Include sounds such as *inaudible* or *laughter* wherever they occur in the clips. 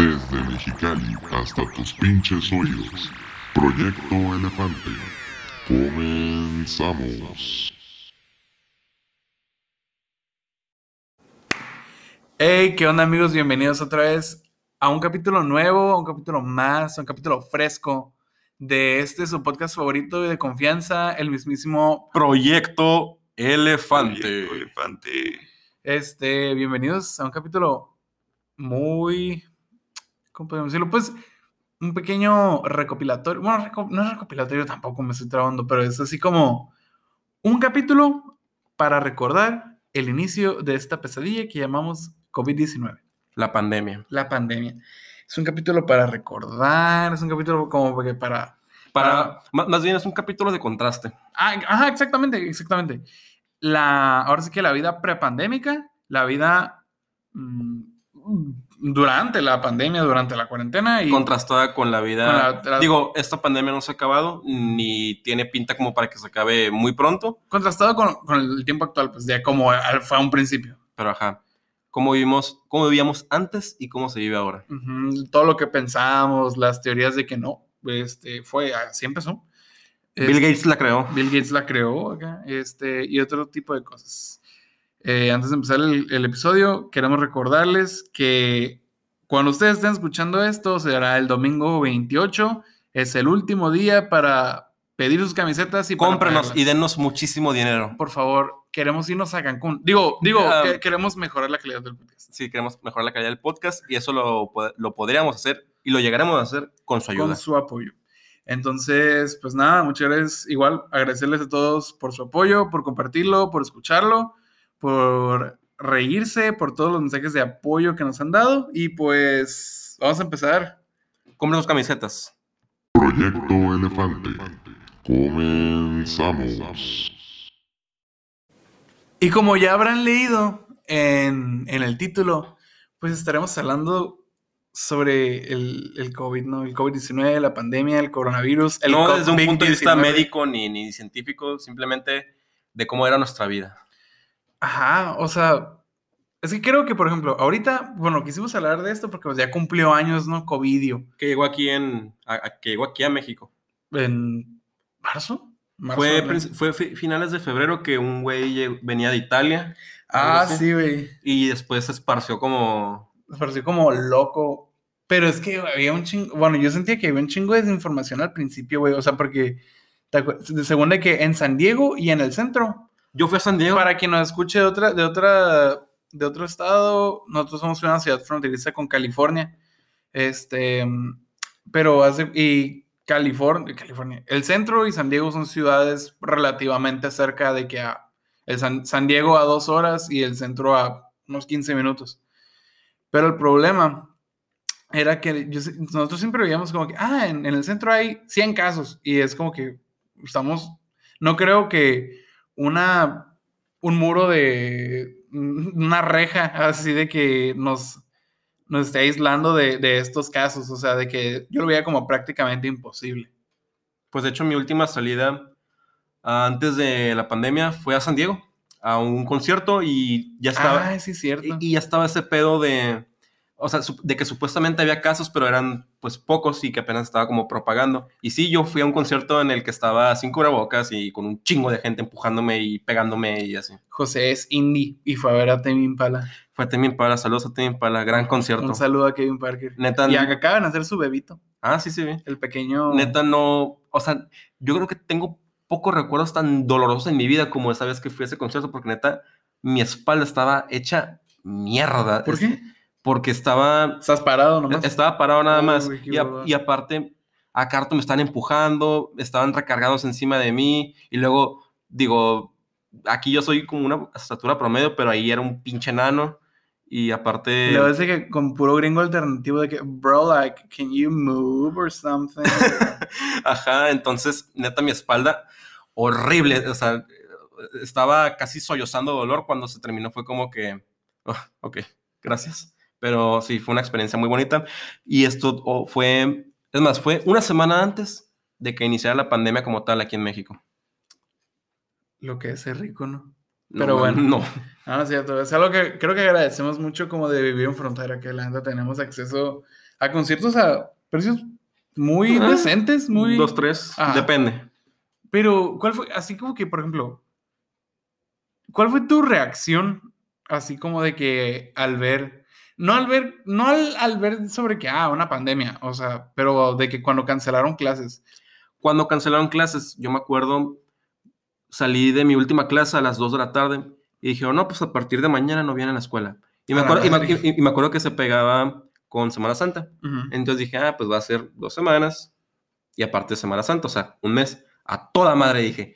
Desde Mexicali hasta tus pinches oídos. Proyecto Elefante. Comenzamos. Hey, ¿qué onda amigos? Bienvenidos otra vez a un capítulo nuevo, a un capítulo más, a un capítulo fresco de este su podcast favorito y de confianza, el mismísimo Proyecto Elefante. Proyecto Elefante. Este, bienvenidos a un capítulo muy, ¿cómo podemos decirlo? Pues un pequeño recopilatorio, bueno, reco- no es recopilatorio tampoco, me estoy trabando, pero es así como un capítulo para recordar el inicio de esta pesadilla que llamamos COVID-19, La pandemia. la pandemia. Es un capítulo para recordar, es un capítulo como para... Para, ma- más bien es un capítulo de contraste. Ah, ajá, exactamente, exactamente. La, ahora sí que la vida prepandémica, la vida mm, durante la pandemia, durante la cuarentena y Contrastada con la vida. Con la- la- Digo, esta pandemia no se ha acabado, ni tiene pinta como para que se acabe muy pronto. contrastado con, con el tiempo actual, pues de como fue a un principio. Pero ajá. Cómo vivimos, cómo vivíamos antes y cómo se vive ahora. Ujú, Todo lo que pensábamos, las teorías de que no, este, fue, así empezó. Bill Este, Gates la creó. Bill Gates la creó acá, este, y otro tipo de cosas. Eh, antes de empezar el, el episodio, queremos recordarles que cuando ustedes estén escuchando esto, será el domingo 28. Es el último día para pedir sus camisetas y Cómprenos y denos muchísimo dinero. Por favor, queremos irnos a Cancún. Digo, digo, que- queremos mejorar la calidad del podcast. Si queremos mejorar la calidad del podcast y eso lo, lo podríamos hacer y lo llegaremos a hacer con su ayuda. con su apoyo. Entonces, pues nada, muchas gracias. Igual agradecerles a todos por su apoyo, por compartirlo, por escucharlo, por reírse, por todos los mensajes de apoyo que nos han dado. Y pues vamos a empezar. Compren sus camisetas. Proyecto Elefante. Comenzamos. Y como ya habrán leído en, en el título, pues estaremos hablando sobre el, el COVID, ¿no? El COVID-19, la pandemia, el coronavirus. El no desde un punto de vista COVID-19. médico ni, ni científico, simplemente de cómo era nuestra vida. Ajá, o sea, es que creo que, por ejemplo, ahorita, bueno, quisimos hablar de esto porque pues, ya cumplió años, ¿no? Covidio. Que llegó aquí en a- a- que llegó aquí a México. ¿En marzo? ¿Marzo Fue, fue fi- finales de febrero que un güey venía de Italia Ah, sí, güey. y después se esparció como Me pareció como loco. Pero es que había un chingo, bueno, yo sentía que había un chingo de desinformación al principio, güey. O sea, porque, ¿te acuer- según de que en San Diego y en el centro, yo fui a San Diego. Para quien nos escuche de otra, de otra, de otro estado, nosotros somos una ciudad fronteriza con California. Este, pero hace, y California, California, el centro y San Diego son ciudades relativamente cerca de que a, el San, San Diego a dos horas y el centro a unos 15 minutos. Pero el problema era que yo nosotros siempre veíamos como que, ah, en, en el centro hay 100 casos y es como que estamos, no creo que una, un muro de, una reja así de que nos, nos esté aislando de, de estos casos, o sea, de que yo lo veía como prácticamente imposible. Pues de hecho mi última salida antes de la pandemia fue a San Diego a un concierto y ya estaba Ah, sí, cierto. y, y ya estaba ese pedo de o sea, de que supuestamente había casos, pero eran pues pocos y que apenas estaba como propagando. Y sí, yo fui a un concierto en el que estaba sin cubrebocas y con un chingo de gente empujándome y pegándome y así. José es indie y fue a ver a Tame Impala. Fue Temi Impala, saludos a Temi Impala, gran concierto. Un saludo a Kevin Parker. Neta, Y acaban de hacer su bebito, ah, sí, sí, el pequeño... Neta, no, o sea, yo creo que tengo pocos recuerdos tan dolorosos en mi vida como esa vez que fui a ese concierto, porque neta, mi espalda estaba hecha mierda. ¿Por qué? Porque estaba, Estás parado nomás. estaba parado nada más. Y, a- y aparte, a Carto me están empujando, estaban recargados encima de mí, y luego, digo, aquí yo soy como una estatura promedio, pero ahí era un pinche enano. Y aparte, Le parece que con puro gringo alternativo de que, bro, like, can you move or something? *laughs* Ajá, entonces, neta, mi espalda, horrible, o sea, estaba casi sollozando dolor cuando se terminó, fue como que, "Oh, ok, gracias. Pero sí, fue una experiencia muy bonita. Y esto oh, fue, es más, fue una semana antes de que iniciara la pandemia como tal aquí en México. Lo que es ser rico, ¿no? Pero bueno. No. Ah, no es cierto. Es algo que creo que agradecemos mucho como de vivir en frontera, que la neta tenemos acceso a conciertos a precios muy Ah, decentes, muy... Dos, tres, Ajá. depende. Pero, ¿cuál fue? Así como que, por ejemplo, ¿cuál fue tu reacción? Así como de que al ver, no al ver, no al, al ver sobre que, ah, una pandemia, o sea, pero de que cuando cancelaron clases. Cuando cancelaron clases, yo me acuerdo, salí de mi última clase a las 2 de la tarde y dijeron, no, pues a partir de mañana no viene a la escuela. Y me, acuerdo, y me- madre. y- y me acuerdo que se pegaba con Semana Santa. Entonces dije, ah, pues va a ser dos semanas y aparte Semana Santa, o sea, un mes. A toda madre dije.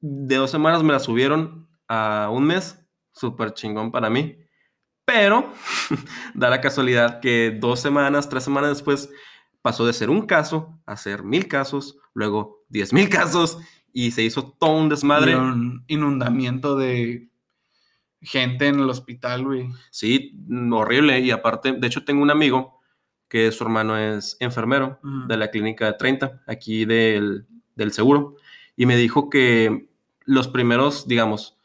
De dos semanas me la subieron a un mes, súper chingón para mí. Pero *laughs* da la casualidad que dos semanas, tres semanas después pasó de ser un caso a ser mil casos, luego diez mil casos y se hizo todo un desmadre. Y un inundamiento de gente en el hospital, güey. Sí, mm, horrible. Y aparte, de hecho, tengo un amigo que su hermano es enfermero Ujú. de la clínica 30, aquí del, del seguro, y me dijo que los primeros, digamos,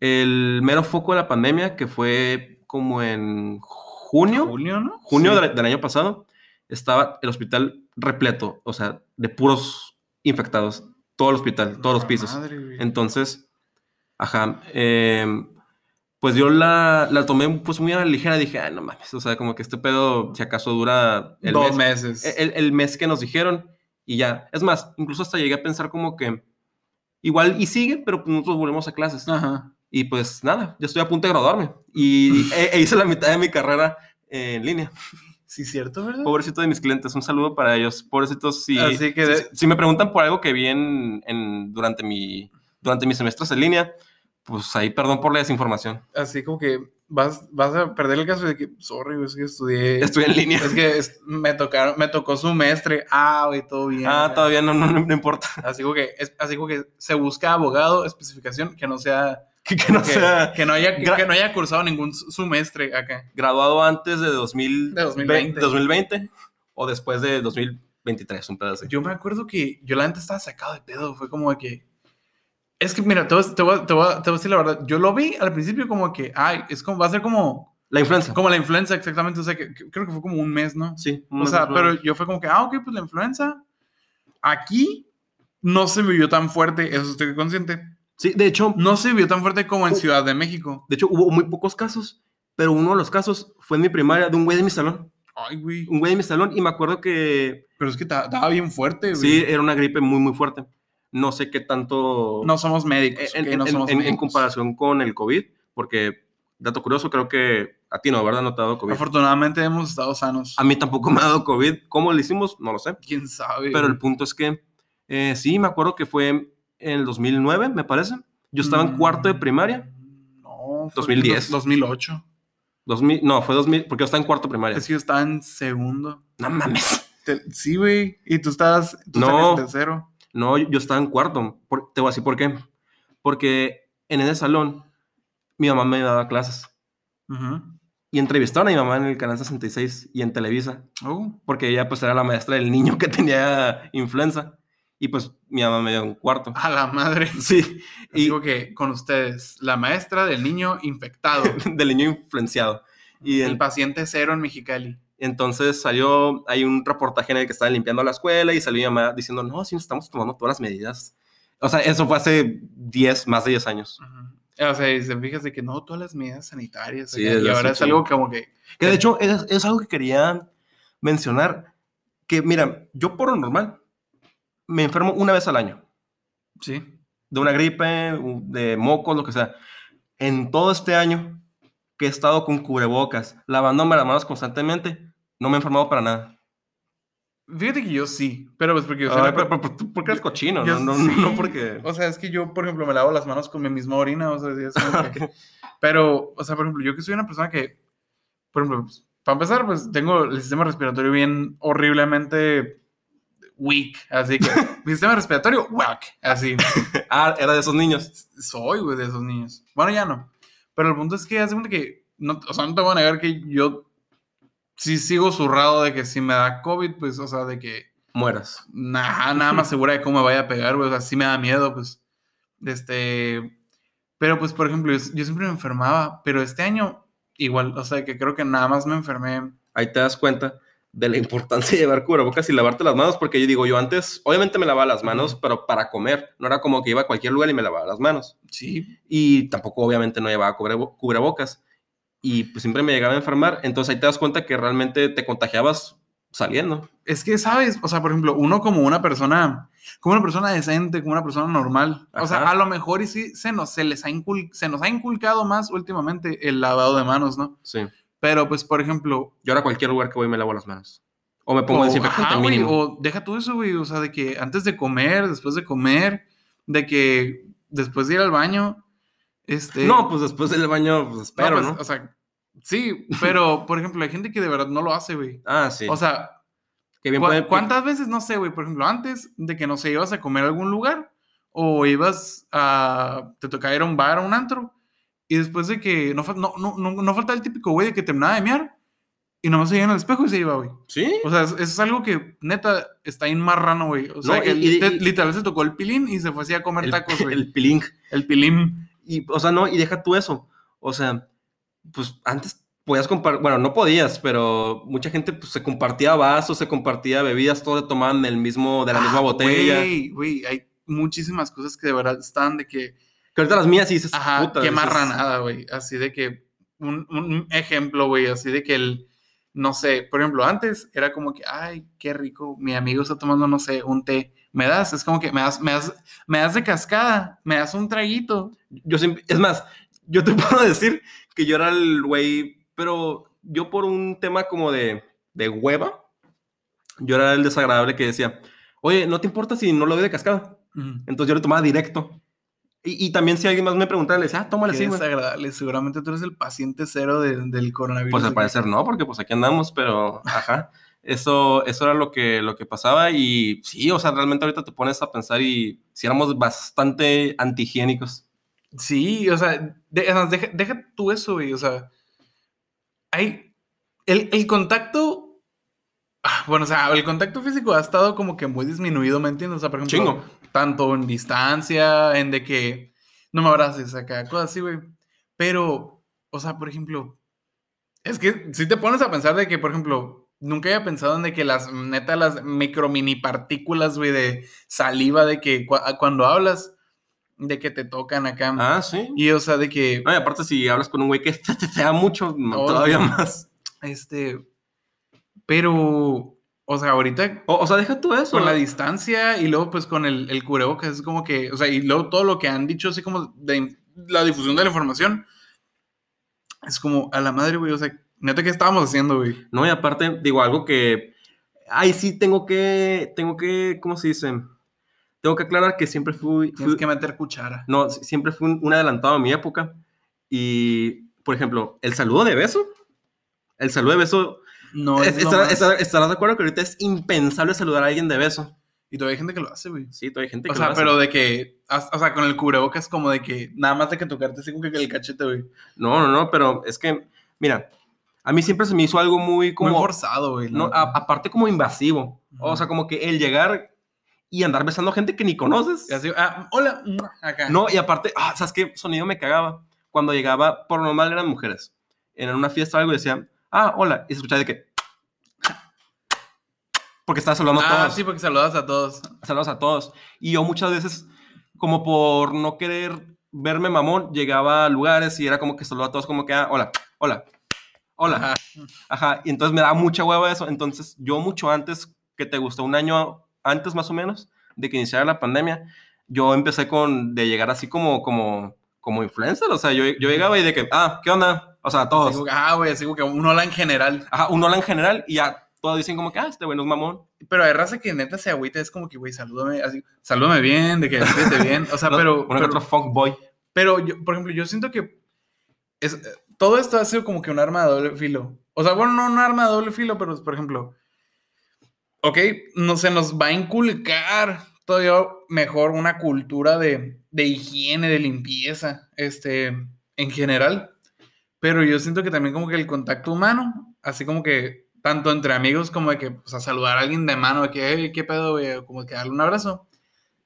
el mero foco de la pandemia, que fue como en junio, Junio, ¿no? junio Sí. del, del año pasado, estaba el hospital repleto, o sea, de puros infectados, todo el hospital, todos los pisos. madre. Entonces, ajá, em, pues yo la, la tomé pues muy a la ligera, dije, ah, no mames, o sea, como que este pedo, si acaso dura el Dos mes, meses. el, el mes que nos dijeron y ya. Es más, incluso hasta llegué a pensar como que igual y sigue, pero nosotros volvemos a clases. Ajá. Y pues nada, ya estoy a punto de graduarme y *laughs* e, e hice la mitad de mi carrera en línea. Sí, cierto, ¿verdad? Pobrecito de mis clientes, un saludo para ellos. Pobrecitos, si, Así que si, de- si me preguntan por algo que vi en, en- durante, mi, durante mis semestres en línea, pues ahí perdón por la desinformación. Así como que vas, vas a perder el caso de que, sorry, es que estudié. Estoy en línea. Es que es- me tocaron, me tocó su mestre. Ah, güey, todo bien. Ah, güey. todavía no, no, no, no importa. Así como que, es, así como que se busca abogado, especificación, que no sea. Que, que no que, sea que no haya, que, no haya cursado ningún semestre acá. graduado antes de, 2000, De 2020. 2020 o después de 2023, un pedazo. Yo me acuerdo que yo la gente estaba sacado de pedo. Fue como que. Es que, mira, te voy, te voy te voy te voy a decir la verdad. Yo lo vi al principio como que, ay, es como, va a ser como, La influenza. como la influenza, exactamente. O sea, que, creo que fue como un mes, ¿no? Sí. un O mes sea, pero yo fue como que, ah, ok, pues la influenza. Aquí no se vivió tan fuerte, eso estoy consciente. Sí, de hecho, No se vivió tan fuerte como en. Ciudad de México. de hecho, hubo muy pocos casos, pero uno de los casos fue en mi primaria de un güey de mi salón. Ay, güey. Un güey de mi salón y me acuerdo que Pero es que ta- estaba bien fuerte, güey. sí, era una gripe muy, muy fuerte. No sé qué tanto... No somos médicos. en, no somos en- comparación con el COVID, porque, dato curioso, creo que a ti no, ¿verdad? No te ha dado COVID. Afortunadamente hemos estado sanos. A mí tampoco me ha dado COVID. ¿Cómo lo hicimos? No lo sé. ¿Quién sabe? Pero el punto es que eh, sí, me acuerdo que fue en el 2009, me parece. Yo estaba en cuarto de primaria. Mm, No, fue 2010. dos- 2008. 2000, no, fue 2000, porque yo estaba en cuarto de primaria. Es que yo estaba en segundo. No mames. Te- sí, güey. Y tú estabas, tú No. estabas en tercero. No, yo estaba en cuarto. Por- te voy a decir por qué. Porque en ese salón mi mamá me daba clases. Y entrevistaron a mi mamá en el canal 66 y en Televisa. Oh, Porque ella pues era la maestra del niño que tenía influenza. Y pues mi mamá me dio un cuarto. a la madre. *laughs* Sí. Y Digo que con ustedes, la maestra del niño infectado. *laughs* del niño influenciado. Y el en- paciente cero en Mexicali. Entonces salió, hay un reportaje en el que estaban limpiando la escuela y salió mi mamá diciendo, no, sí, estamos tomando todas las medidas. O sea, eso fue hace 10, más de 10 años. Ujú. O sea, y se fijas de que no, todas las medidas sanitarias. Sí, y ahora es algo como que. Que de hecho es, es algo que quería mencionar, que mira, yo por lo normal me enfermo una vez al año, Sí. de una gripe, de mocos, lo que sea. En todo este año que he estado con cubrebocas, lavándome las manos constantemente, no me he enfermado para nada. Fíjate que yo sí, pero pues porque yo soy Ay, una pero- per- pero- porque eres cochino, yo no, no, no, porque... O sea, es que yo, por ejemplo, me lavo las manos con mi misma orina, o sea, es como *laughs* que-. Pero, o sea, por ejemplo, yo que soy una persona que, por ejemplo, pues, para empezar, pues tengo el sistema respiratorio bien horriblemente weak, así que mi *laughs* sistema respiratorio, whack, así. *laughs* Ah, era de esos niños. Soy, güey, de esos niños. Bueno, ya no. Pero el punto es que hace que, no, o sea, no te voy a negar que yo sí sigo zurrado de que si me da COVID, pues, o sea, de que Mueras. nada, nada más segura de cómo me vaya a pegar, güey. O sea, sí me da miedo, pues. Este. Pero pues, por ejemplo, yo, yo siempre me enfermaba, pero este año igual, o sea, que creo que nada más me enfermé. Ahí te das cuenta de la *laughs* importancia de llevar cubrebocas y lavarte las manos, porque yo digo, yo antes, obviamente me lavaba las manos, pero para comer, no era como que iba a cualquier lugar y me lavaba las manos. Sí. Y tampoco, obviamente, no llevaba cubrebo- cubrebocas. Y pues siempre me llegaba a enfermar, entonces ahí te das cuenta que realmente te contagiabas saliendo. Es que, ¿sabes? O sea, por ejemplo, uno como una persona, como una persona decente, como una persona normal. O sea, Ajá. a lo mejor y sí se nos, se les ha se nos ha inculcado más últimamente el lavado de manos, ¿no? Sí. Pero pues, por ejemplo, Yo ahora a cualquier lugar que voy me lavo las manos. O me pongo o, desinfectante ajá, mínimo. o deja tú eso, güey. O sea, de que antes de comer, después de comer, de que después de ir al baño, este... No, pues después del baño, pues no, espero, pues, ¿no? O sea, sí, pero, por ejemplo, hay gente que de verdad no lo hace, güey. Ah, sí. O sea, que bien ¿Cu- puede- ¿Cuántas veces, no sé, güey, por ejemplo, antes de que, no sé, ibas a comer a algún lugar o ibas a, te tocaba ir a un bar, a un antro, y después de que, no, no, no, no, falta el típico güey de que terminaba de mear y nomás se veía en el espejo y se iba, güey. Sí. O sea, es- eso es algo que, neta, está bien marrano, güey. O sea, No, que y- y- lit- y- literal se tocó el pilín y se fue así a comer El, tacos, güey. El, el pilín. pilín. Y, o sea, no, y deja tú eso. O sea, pues antes podías compartir, bueno, no podías, pero mucha gente pues, se compartía vasos, se compartía bebidas, todos tomaban del mismo, de la misma Ah, botella. Güey, güey, hay muchísimas cosas que de verdad están de que... Que ahorita las mías y dices, Ajá, puta, qué dices, marranada, güey. Así de que, un, un ejemplo, güey, así de que el, no sé, por ejemplo, antes era como que, ay, qué rico, mi amigo está tomando, no sé, un té. ¿Me das? Es como que me das, me das, me das de cascada, me das un traguito. Yo siempre, es más, yo te *laughs* puedo decir que yo era el güey, pero yo por un tema como de, de hueva, yo era el desagradable que decía, oye, ¿no te importa si no lo doy de cascada? Entonces yo le tomaba directo. Y, y también si alguien más me preguntaba, le decía, ah, tómale así, güey. desagradable. Seguramente tú eres el paciente cero de- del coronavirus. Pues al parecer no, porque pues aquí andamos, pero ajá. Eso, eso era lo que, lo que pasaba y sí, o sea, realmente ahorita te pones a pensar y si éramos bastante antihigiénicos. Sí, o sea, de- además, deja, deja tú eso, güey. O sea, hay. El, el contacto. ah, Bueno, o sea, el contacto físico ha estado como que muy disminuido, ¿me entiendes? O sea, por ejemplo, Chingo. Tanto en distancia, en de que no me abraces acá, cosas así, güey. Pero, o sea, por ejemplo, es que si te pones a pensar de que, por ejemplo, nunca había pensado en de que las, neta, las micro mini partículas, güey, de saliva, de que cua- cuando hablas, de que te tocan acá. Ah, sí. Y, o sea, de que, No, y aparte si hablas con un güey que te, *laughs* te, te da mucho, no, todavía más. este, pero, o sea, ahorita O, o sea, deja tú eso. con la distancia y luego pues con el, el cubrebocas es como que, o sea, y luego todo lo que han dicho así como de la difusión de la información, es como a la madre, güey, o sea, neta, ¿qué estábamos haciendo, güey? No, y aparte, digo, algo que. Ahí sí tengo que. Tengo que. ¿Cómo se dice? Tengo que aclarar que siempre fui. Tienes fui- que meter cuchara. No, si- siempre fui un, un adelantado a mi época. Y, por ejemplo, el saludo de beso. El saludo de beso. No, es- es estarás de acuerdo que ahorita es impensable saludar a alguien de beso. Y todavía hay gente que lo hace, güey. Sí, todavía hay gente que O lo sea, hace. pero de que, o sea, con el cubrebocas como de que nada más de que tocarte así como que el cachete, güey. No, no, no, pero es que, mira, a mí siempre se me hizo algo muy como. Muy forzado, güey. no, a- aparte como invasivo. O sea, como que el llegar y andar besando a gente que ni conoces. Y así, ah, hola, acá. No, y aparte, ah, ¿sabes qué sonido me cagaba? Cuando llegaba, por lo normal eran mujeres. En una fiesta o algo y decían, ah, hola. Y se escuchaba de que. Porque estaba saludando a Ah, todos. sí, porque saludas a todos. Saludos a todos. Y yo muchas veces, como por no querer verme mamón, llegaba a lugares y era como que saludaba a todos, como que, ah, hola, hola, hola. Ajá. Ajá, y entonces me daba mucha hueva eso. Entonces, yo mucho antes, que te gustó, un año antes más o menos, de que iniciara la pandemia, yo empecé con, de llegar así como, como, como influencer. O sea, yo, yo llegaba y de que, ah, ¿qué onda? O sea, Así todos. como que, ah, güey, así como que un hola en general. Ajá, un hola en general y ya todos dicen como que, ah, este güey no es mamón. Pero hay raza que neta se agüita, es como que, güey, salúdame, así, salúdame bien, de que despídete bien. O sea, *laughs* No, pero, Uno pero, otro fuckboy. pero yo, por ejemplo, yo siento que es, todo esto ha sido como que un arma de doble filo. O sea, bueno, no un arma de doble filo, pero por ejemplo, ok, no se nos va a inculcar todavía mejor una cultura de, de higiene, de limpieza, este, en general. Pero yo siento que también como que el contacto humano, así como que tanto entre amigos como de que, pues, a saludar a alguien de mano, de que, "Hey, ¿qué pedo, güey? Como que darle un abrazo.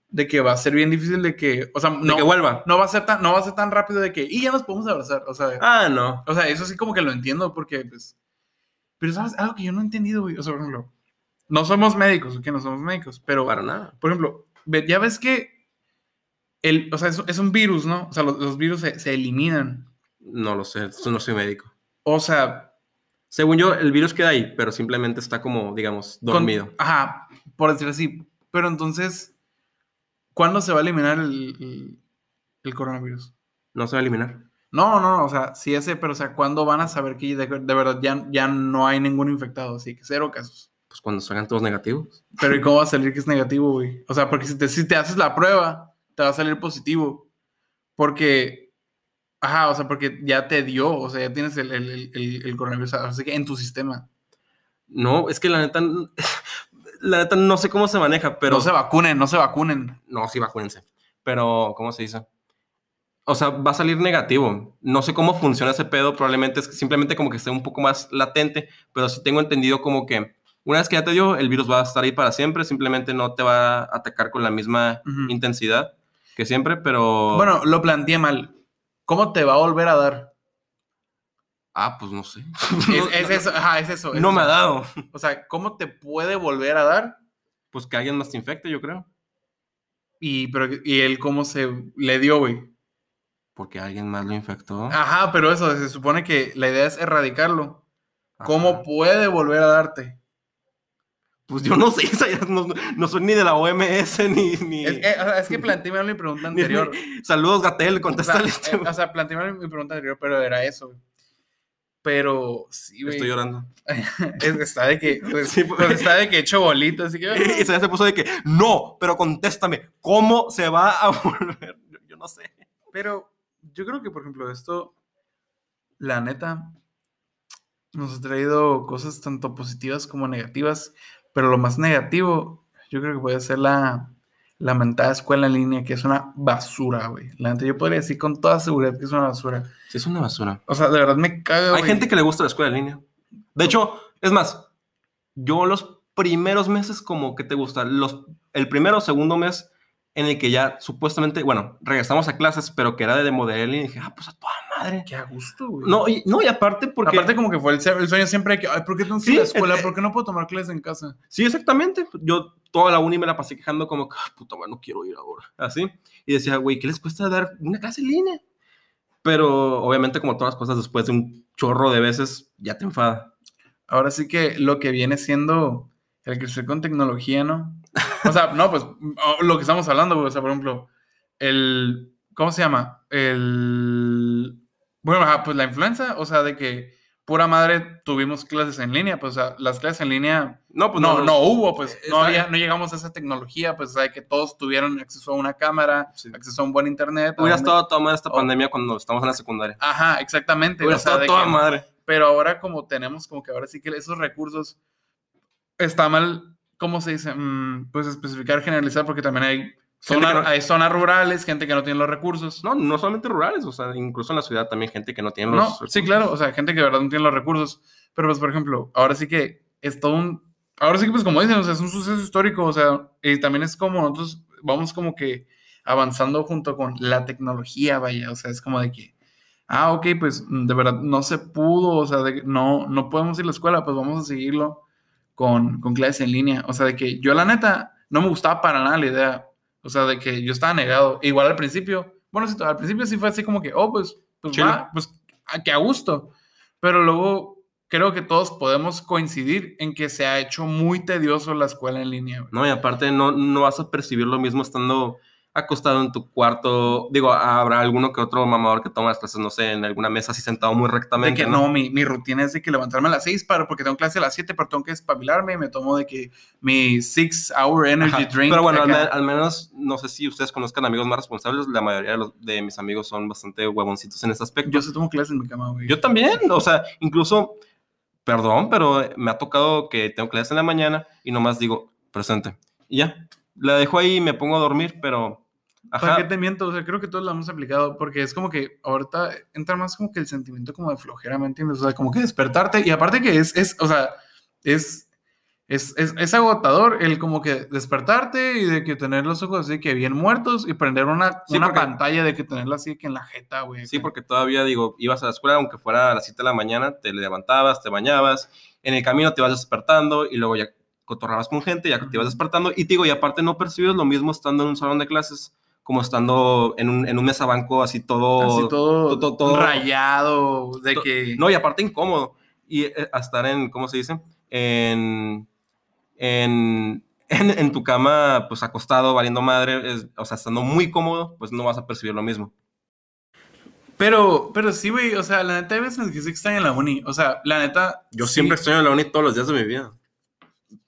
de que va a ser bien difícil de que, o sea, De no, que vuelva. no va a ser tan, no va a ser tan rápido de que, y ya nos podemos abrazar, o sea, Ah, no. o sea, eso sí como que lo entiendo porque, pues, pero sabes, algo que yo no he entendido, güey, o sea, por ejemplo, no somos médicos, que no somos médicos, pero, Para nada. por ejemplo, ya ves que, el, o sea, es, es un virus, ¿no? O sea, los, los virus se, se eliminan, No lo sé, eso no soy médico. o sea, Según yo, el virus queda ahí, pero simplemente está como, digamos, con- dormido. ajá, por decir así, pero entonces, ¿cuándo se va a eliminar el, el- el coronavirus? No se va a eliminar. No, no, no, o sea, sí ese, pero o sea, ¿cuándo van a saber que de, de verdad ya, ya no hay ningún infectado? Así que cero casos. Pues cuando salgan todos negativos. Pero ¿y cómo va a salir que es negativo, güey? O sea, porque si te, si te haces la prueba, te va a salir positivo. Porque, ajá, o sea, porque ya te dio, o sea, ya tienes el, el, el- el- coronavirus, así que en tu sistema. No, es que la neta, *laughs* la neta no sé cómo se maneja, pero no se vacunen, no se vacunen. no, sí, vacúnense. Pero, ¿cómo se dice? O sea, va a salir negativo. No sé cómo funciona ese pedo. Probablemente es que simplemente como que esté un poco más latente, pero sí tengo entendido como que una vez que ya te dio, el virus va a estar ahí para siempre. Simplemente no te va a atacar con la misma Ujú. intensidad que siempre, pero... Bueno, lo planteé mal. ¿Cómo te va a volver a dar? Ah, pues no sé. *laughs* Es, es eso, ajá, es eso. es no me ha dado. O sea, ¿cómo te puede volver a dar? Pues que alguien más te infecte, yo creo. Y, pero, y él cómo se le dio, güey. Porque alguien más lo infectó. Ajá, pero eso, se supone que la idea es erradicarlo. ¿Cómo puede volver a darte? Pues yo no sé, *laughs* no, no soy ni de la OMS ni... ni... Es, eh, o sea, es que *laughs* planteé mi pregunta anterior. *laughs* Saludos, Gatel, O sea, contéstale. este eh, o sea, planteé mi pregunta anterior, pero era eso, güey. Pero sí, güey. Estoy llorando. Es- está de que, pues, Sí, pues, está de que hecho bolito, así que. Y se se puso de que, no, pero contéstame, ¿cómo se va a volver? Yo, yo no sé. Pero yo creo que, por ejemplo, esto, la neta, nos ha traído cosas tanto positivas como negativas, pero lo más negativo, yo creo que puede ser la, la mentada escuela en línea, que es una basura, güey. La neta, yo podría decir con toda seguridad que es una basura. Sí, es una basura. O sea, de verdad me caga, Hay gente que le gusta la escuela en línea. De hecho, es más, yo los primeros meses como que te gusta, los, el primero o segundo mes en el que ya supuestamente, bueno, regresamos a clases, pero que era de modelo y dije, ah, pues a toda madre. Qué a gusto, güey. No, y, no, y aparte porque... Aparte como que fue el, sueño siempre de que, ay, ¿por qué tengo que ir a la escuela? ¿Por qué no puedo tomar clases en casa? Sí, exactamente. Yo toda la uni me la pasé quejando como, "Ay, puta, no quiero ir ahora. Así. Y decía, güey, ¿qué les cuesta dar una clase en línea? Pero obviamente, como todas las cosas, después de un chorro de veces, ya te enfada. Ahora sí que lo que viene siendo el crecer con tecnología, ¿no? O sea, no, pues lo que estamos hablando, o sea, por ejemplo, el, ¿cómo se llama? El, bueno, ajá, pues la influenza, o sea, de que pura madre tuvimos clases en línea, pues o sea, las clases en línea No, pues no, no hubo, pues Eh, no había, no llegamos a esa tecnología, pues o sea, que todos tuvieron acceso a una cámara, Sí. acceso a un buen internet. Hubiera estado toda madre esta Oh. pandemia cuando estamos en la secundaria. Ajá, exactamente. Hubiera o sea, estado toda que- madre. pero ahora como tenemos como que ahora sí que esos recursos está mal, ¿cómo se dice? Mm, pues especificar, generalizar, porque también hay Que no- hay zonas rurales, gente que no tiene los recursos. No, no solamente rurales, o sea, incluso en la ciudad también gente que no tiene los... No, recursos. sí, claro, o sea, gente que de verdad no tiene los recursos. Pero pues, por ejemplo, ahora sí que es todo un... Ahora sí que, pues como dicen, o sea, es un suceso histórico, o sea, y también es como nosotros vamos como que avanzando junto con la tecnología, vaya, o sea, es como de que, ah, ok, pues de verdad no se pudo, o sea, de no, no podemos ir a la escuela, pues vamos a seguirlo con, con clases en línea. O sea, de que yo la neta no me gustaba para nada la idea, o sea, de que yo estaba negado. Igual al principio, bueno, sí, al principio sí fue así como que, oh, pues, pues va, pues a que a gusto. Pero luego creo que todos podemos coincidir en que se ha hecho muy tedioso la escuela en línea. güey. No, y aparte no, no vas a percibir lo mismo estando acostado en tu cuarto. Digo, habrá alguno que otro mamador que toma las clases, no sé, en alguna mesa así sentado muy De rectamente. que no, mi, mi rutina es de que levantarme a las 6 para, porque tengo clase a las 7, pero tengo que espabilarme y me tomo de que mi 6 hour energy Ajá. drink. Pero bueno, al, me- al menos no sé si ustedes conozcan amigos más responsables. La mayoría de, los- de mis amigos son bastante huevoncitos en ese aspecto. yo sí tomo clases en mi cama, güey. Yo también, o sea, incluso, perdón, pero me ha tocado que tengo clases en la mañana y nomás digo, presente. Y ya, la dejo ahí y me pongo a dormir, pero... ¿Para Ajá, qué te miento? O sea, creo que todos lo hemos aplicado porque es como que ahorita entra más como que el sentimiento como de flojera, ¿me entiendes? O sea, como que despertarte y aparte que es, es o sea, es, es, es, es agotador el como que despertarte y de que tener los ojos así que bien muertos y prender una, Sí, una porque- pantalla de que tenerla así que en la jeta, güey. Sí, acá. porque todavía, digo, ibas a la escuela, aunque fuera a las 7 de la mañana, te levantabas, te bañabas, en el camino te ibas despertando y luego ya cotorrabas con gente, ya te ibas despertando. Y te digo, y aparte no percibes lo mismo estando en un salón de clases como estando en un, en un mesabanco así todo... Así todo, todo- todo- rayado, de to- que... No, y aparte incómodo. Y eh, a estar en, ¿cómo se dice? En, en, *laughs* en, en tu cama, pues acostado, valiendo madre, es- o sea, estando muy cómodo, pues no vas a percibir lo mismo. Pero, pero sí, güey, o sea, la neta hay veces que se extraña la uni. O sea, la neta... Yo sí, siempre en la uni todos los días de mi vida.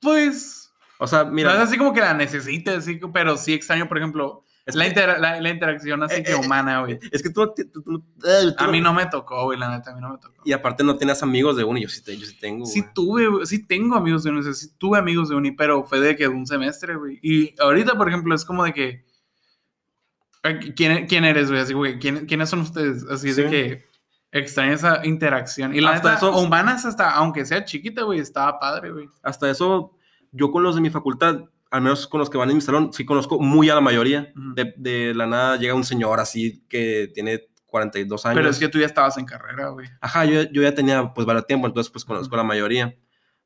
Pues... O sea, Mira, no es así como que la necesite, así, que- pero sí extraño, por ejemplo, es la, intera- la, la interacción así Eh, que eh, humana, güey. es que tú, tú- tú- eh, tú A mí no me tocó, güey, la neta, a mí no me tocó. Y aparte no tienes amigos de uni, yo sí, te- yo sí tengo. Sí tuve, sí tengo amigos de uni, o sea, sí tuve amigos de uni, pero fue de que un semestre, güey. Y ahorita, por ejemplo, es como de que, eh, ¿quién, quién eres, güey? Así, güey, ¿quién- ¿quiénes son ustedes? Así de Sí. que extraña esa interacción. Y la Hasta neta, eso- humanas hasta, aunque sea chiquita, güey, estaba padre, güey. Hasta eso, yo con los de mi facultad, al menos con los que van en mi salón, sí conozco muy a la mayoría. Ujú. de, de la nada llega un señor así que tiene 42 años. Pero es que tú ya estabas en carrera, güey. Ajá, yo, yo ya tenía pues varios tiempo, entonces pues conozco a la mayoría.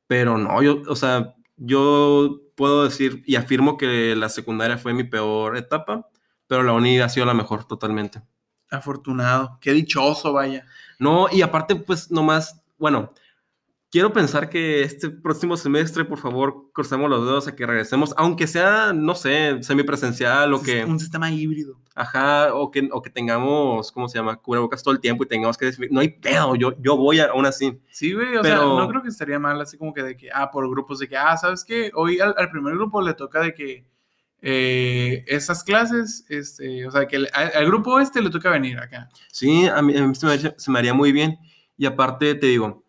Pero no, yo, o sea, yo puedo decir y afirmo que la secundaria fue mi peor etapa, pero la uni ha sido la mejor totalmente. Afortunado. Qué dichoso, vaya. No, y aparte pues nomás, bueno, quiero pensar que este próximo semestre, por favor, crucemos los dedos a que regresemos, aunque sea, no sé, semipresencial o que... Un sistema híbrido. Ajá, o que, o que tengamos, ¿cómo se llama? Cubrebocas todo el tiempo y tengamos que decir, no hay pedo, yo, yo voy a- aún así. Sí, güey, o sea, no creo que estaría mal así como que de que, ah, por grupos de que, ah, ¿sabes qué? Hoy al, al primer grupo le toca de que eh, esas clases, este, o sea, que el- al, al grupo este le toca venir acá. Sí, a mí, a mí se, me se me haría muy bien. Y aparte te digo,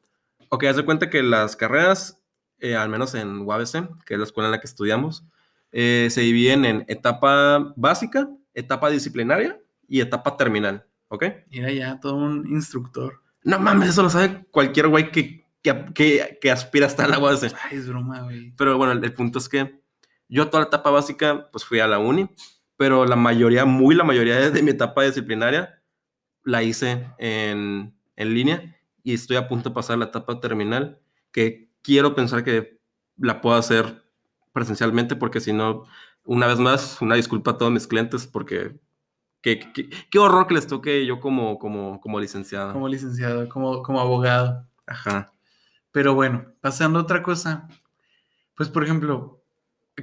ok, haz de cuenta que las carreras, eh, al menos en UABC, que es la escuela en la que estudiamos, eh, se dividen en etapa básica, etapa disciplinaria y etapa terminal, ¿ok? Mira ya, todo un instructor. No mames, eso lo sabe cualquier güey que, que, que, que aspira a estar en la UABC. Ay, es broma, güey. Pero bueno, el, el punto es que yo toda la etapa básica, pues fui a la uni, pero la mayoría, muy la mayoría de, de mi etapa disciplinaria la hice en, en línea y estoy a punto de pasar la etapa terminal, que quiero pensar que la puedo hacer presencialmente, porque si no, una vez más, una disculpa a todos mis clientes, porque qué, qué- qué horror que les toque yo como, como, como licenciado. Como licenciado, como, como abogado. Ajá. Pero bueno, pasando a otra cosa, pues por ejemplo,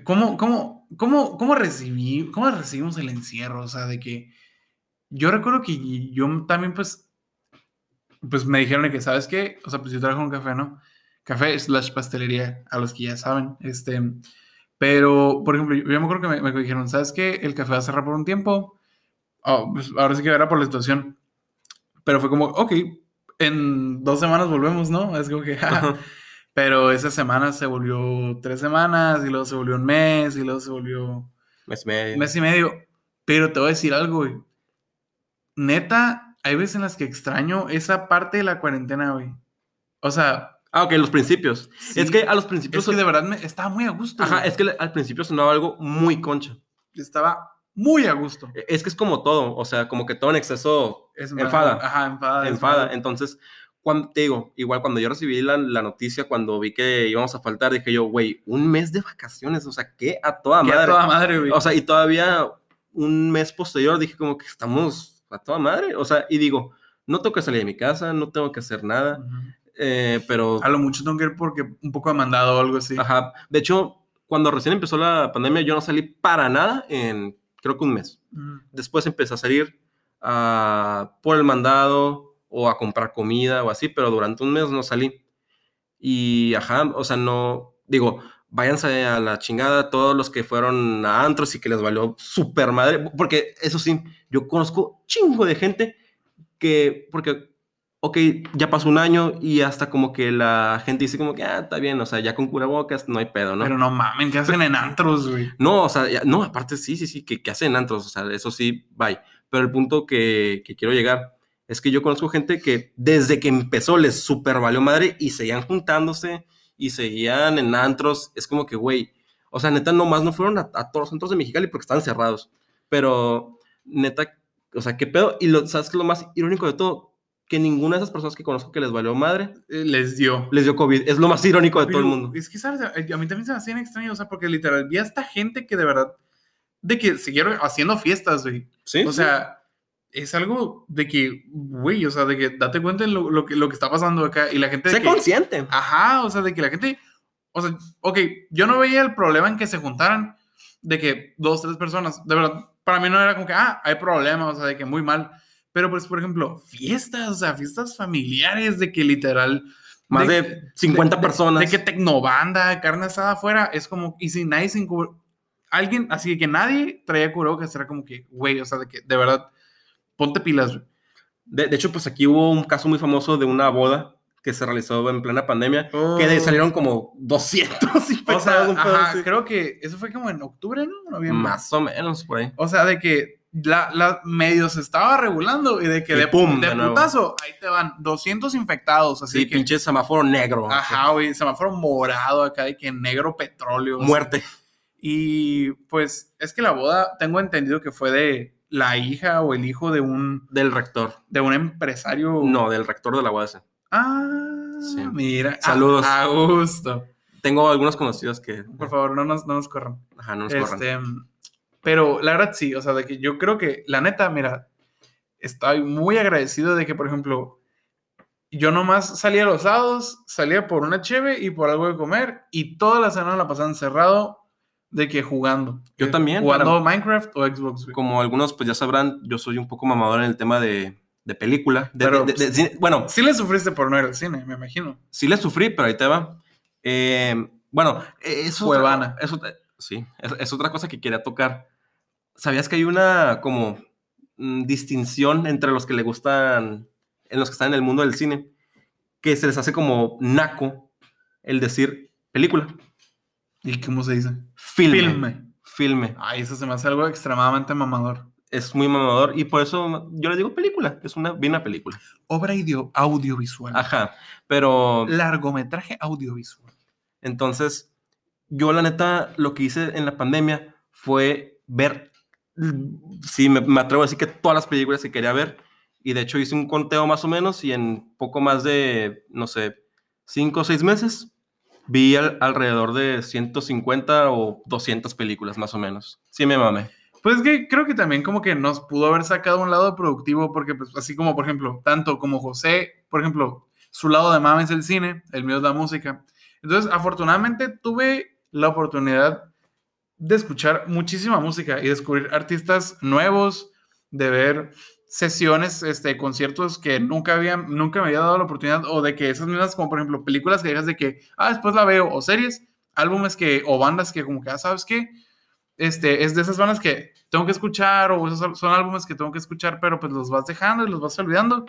¿cómo, cómo, cómo, cómo, recibí, cómo recibimos el encierro? O sea, de que yo recuerdo que yo también pues, pues me dijeron que, ¿sabes qué? O sea, pues yo trabajo en un café, ¿no? Café slash pastelería, a los que ya saben, este, pero, por ejemplo, yo, me acuerdo que me, me dijeron, ¿sabes qué? El café va a cerrar por un tiempo, Oh, pues ahora sí que era por la situación, pero fue como, ok, en dos semanas volvemos, ¿no? Es como que. *laughs* Ajá. Pero esa semana se volvió tres semanas, y luego se volvió un mes, y luego se volvió Mes y medio. mes y medio. Pero te voy a decir algo, güey. Neta, hay veces en las que extraño esa parte de la cuarentena, güey. O sea, Ah, ok, los principios. sí, Es que a los principios... es que de verdad me, estaba muy a gusto. Ajá, güey. es que al principio sonaba algo muy concha. Estaba muy a gusto. E- Es que es como todo, o sea, como que todo en exceso Es enfada. Ajá, enfada. enfada. Entonces, cuando, te digo, igual cuando yo recibí la, la noticia, cuando vi que íbamos a faltar, dije yo, güey, un mes de vacaciones, o sea, ¿qué? A toda Que a madre. toda madre, güey. O sea, y todavía un mes posterior dije como que estamos a toda madre. O sea, y digo, no tengo que salir de mi casa, no tengo que hacer nada, Ujú. eh, pero... A lo mucho tengo que ir porque un poco demandado o algo así. Ajá. De hecho, cuando recién empezó la pandemia, yo no salí para nada en, creo que un mes. Ujú. Después empecé a salir ah, por el mandado o a comprar comida o así, pero durante un mes no salí. Y, ajá, o sea, no, digo, váyanse a la chingada todos los que fueron a antros y que les valió súper madre, porque eso sí, yo conozco chingo de gente que, porque, ok, ya pasó un año y hasta como que la gente dice como que, ah, está bien, o sea, ya con cubrebocas no hay pedo, ¿no? Pero no mamen, ¿qué hacen en antros, güey? No, o sea, ya- no, aparte sí, sí, sí, que, que hacen antros, o sea, eso sí, bye. Pero el punto que, que quiero llegar es que yo conozco gente que desde que empezó les super valió madre y seguían juntándose y seguían en antros. Es como que, güey, o sea, neta, nomás no fueron a, a todos los antros de Mexicali porque estaban cerrados. Pero, neta, o sea, qué pedo. Y lo, ¿sabes qué es lo más irónico de todo? Que ninguna de esas personas que conozco que les valió madre Eh, Les dio. les dio COVID. Es lo más irónico de todo el mundo. Es que, ¿sabes? A mí también se me hacían extraño, o sea, porque literal, vi a esta gente que de verdad, de que siguieron haciendo fiestas, güey. Sí. O sea, es algo de que, güey, o sea, de que date cuenta de lo, lo que, lo que está pasando acá y la gente... de sé que- consciente. Ajá, o sea, de que la gente, o sea, ok, yo no veía el problema en que se juntaran de que dos, tres personas, de verdad, para mí no era como que, ah, hay problemas, o sea, de que muy mal, pero pues, por ejemplo, fiestas, o sea, fiestas familiares de que literal... Más de 50 personas. De que tecnobanda, carne asada afuera, es como, y sin nadie sin cubre- alguien, así que nadie traía cubrebocas, era como que, güey, o sea, de que, de verdad, ponte pilas. De, de hecho, pues aquí hubo un caso muy famoso de una boda que se realizó en plena pandemia, Oh. que de- salieron como 200 *laughs* O sea, infectados. un pedo ajá, así. creo que eso fue como en octubre, ¿no? Noviembre. Más o menos por ahí. O sea, de que la, la medio se estaba regulando y de que Y de, pum, de de putazo, ahí te van 200 infectados, así Sí, que... pinche semáforo negro. Ajá, güey, semáforo morado acá, de que negro petróleo. o sea, Muerte. Y pues es que la boda, tengo entendido que fue de la hija o el hijo de un, Del rector. de un empresario. No, del rector de la UAS. Ah, Sí. mira. Saludos. A, a gusto. Tengo algunos conocidos que. Por favor, no nos, no nos corran. Ajá, no nos corran. Este, pero la verdad sí, o sea, de que yo creo que, la neta, mira, estoy muy agradecido de que, por ejemplo, yo nomás salía los sábados, salía por una cheve y por algo de comer, y toda la semana la pasaba encerrado de que jugando. Yo Que también, Jugando Minecraft o Xbox. güey. Como algunos, pues ya sabrán, yo soy un poco mamador en el tema de, de película. De- Pero, de- de- de cine. bueno, Sí le sufriste por no ir al cine, me imagino. sí le sufrí, pero ahí te va. Eh, bueno, eh, eso Cuevana. otra, sí, es, es otra cosa que quería tocar. ¿Sabías que hay una como mm, distinción entre los que le gustan, en los que están en el mundo del cine, que se les hace como naco el decir película, ¿Y cómo se dice? filme, Filme. filme. Ay, eso se me hace algo extremadamente mamador. Es muy mamador y por eso yo le digo película, es una bien una película. Obra idio- audiovisual. Ajá, pero Largometraje audiovisual. Entonces, yo la neta, lo que hice en la pandemia fue ver, sí, me, me atrevo a decir que todas las películas que quería ver. Y de hecho hice un conteo más o menos y en poco más de, no sé, cinco o seis meses, vi al- alrededor de 150 o 200 películas más o menos. Sí me mamé. Pues es que creo que también como que nos pudo haber sacado un lado productivo porque pues así como por ejemplo, tanto como José, por ejemplo, su lado de mame es el cine, el mío es la música. Entonces, afortunadamente tuve la oportunidad de escuchar muchísima música y descubrir artistas nuevos, de ver sesiones, este, conciertos que nunca había, nunca me había dado la oportunidad o de que esas mismas, como por ejemplo, películas que dejas de que, ah, después la veo, o series, álbumes que, o bandas que como que, ah, ¿sabes qué? este, es de esas bandas que tengo que escuchar o esos son álbumes que tengo que escuchar, pero pues los vas dejando y los vas olvidando.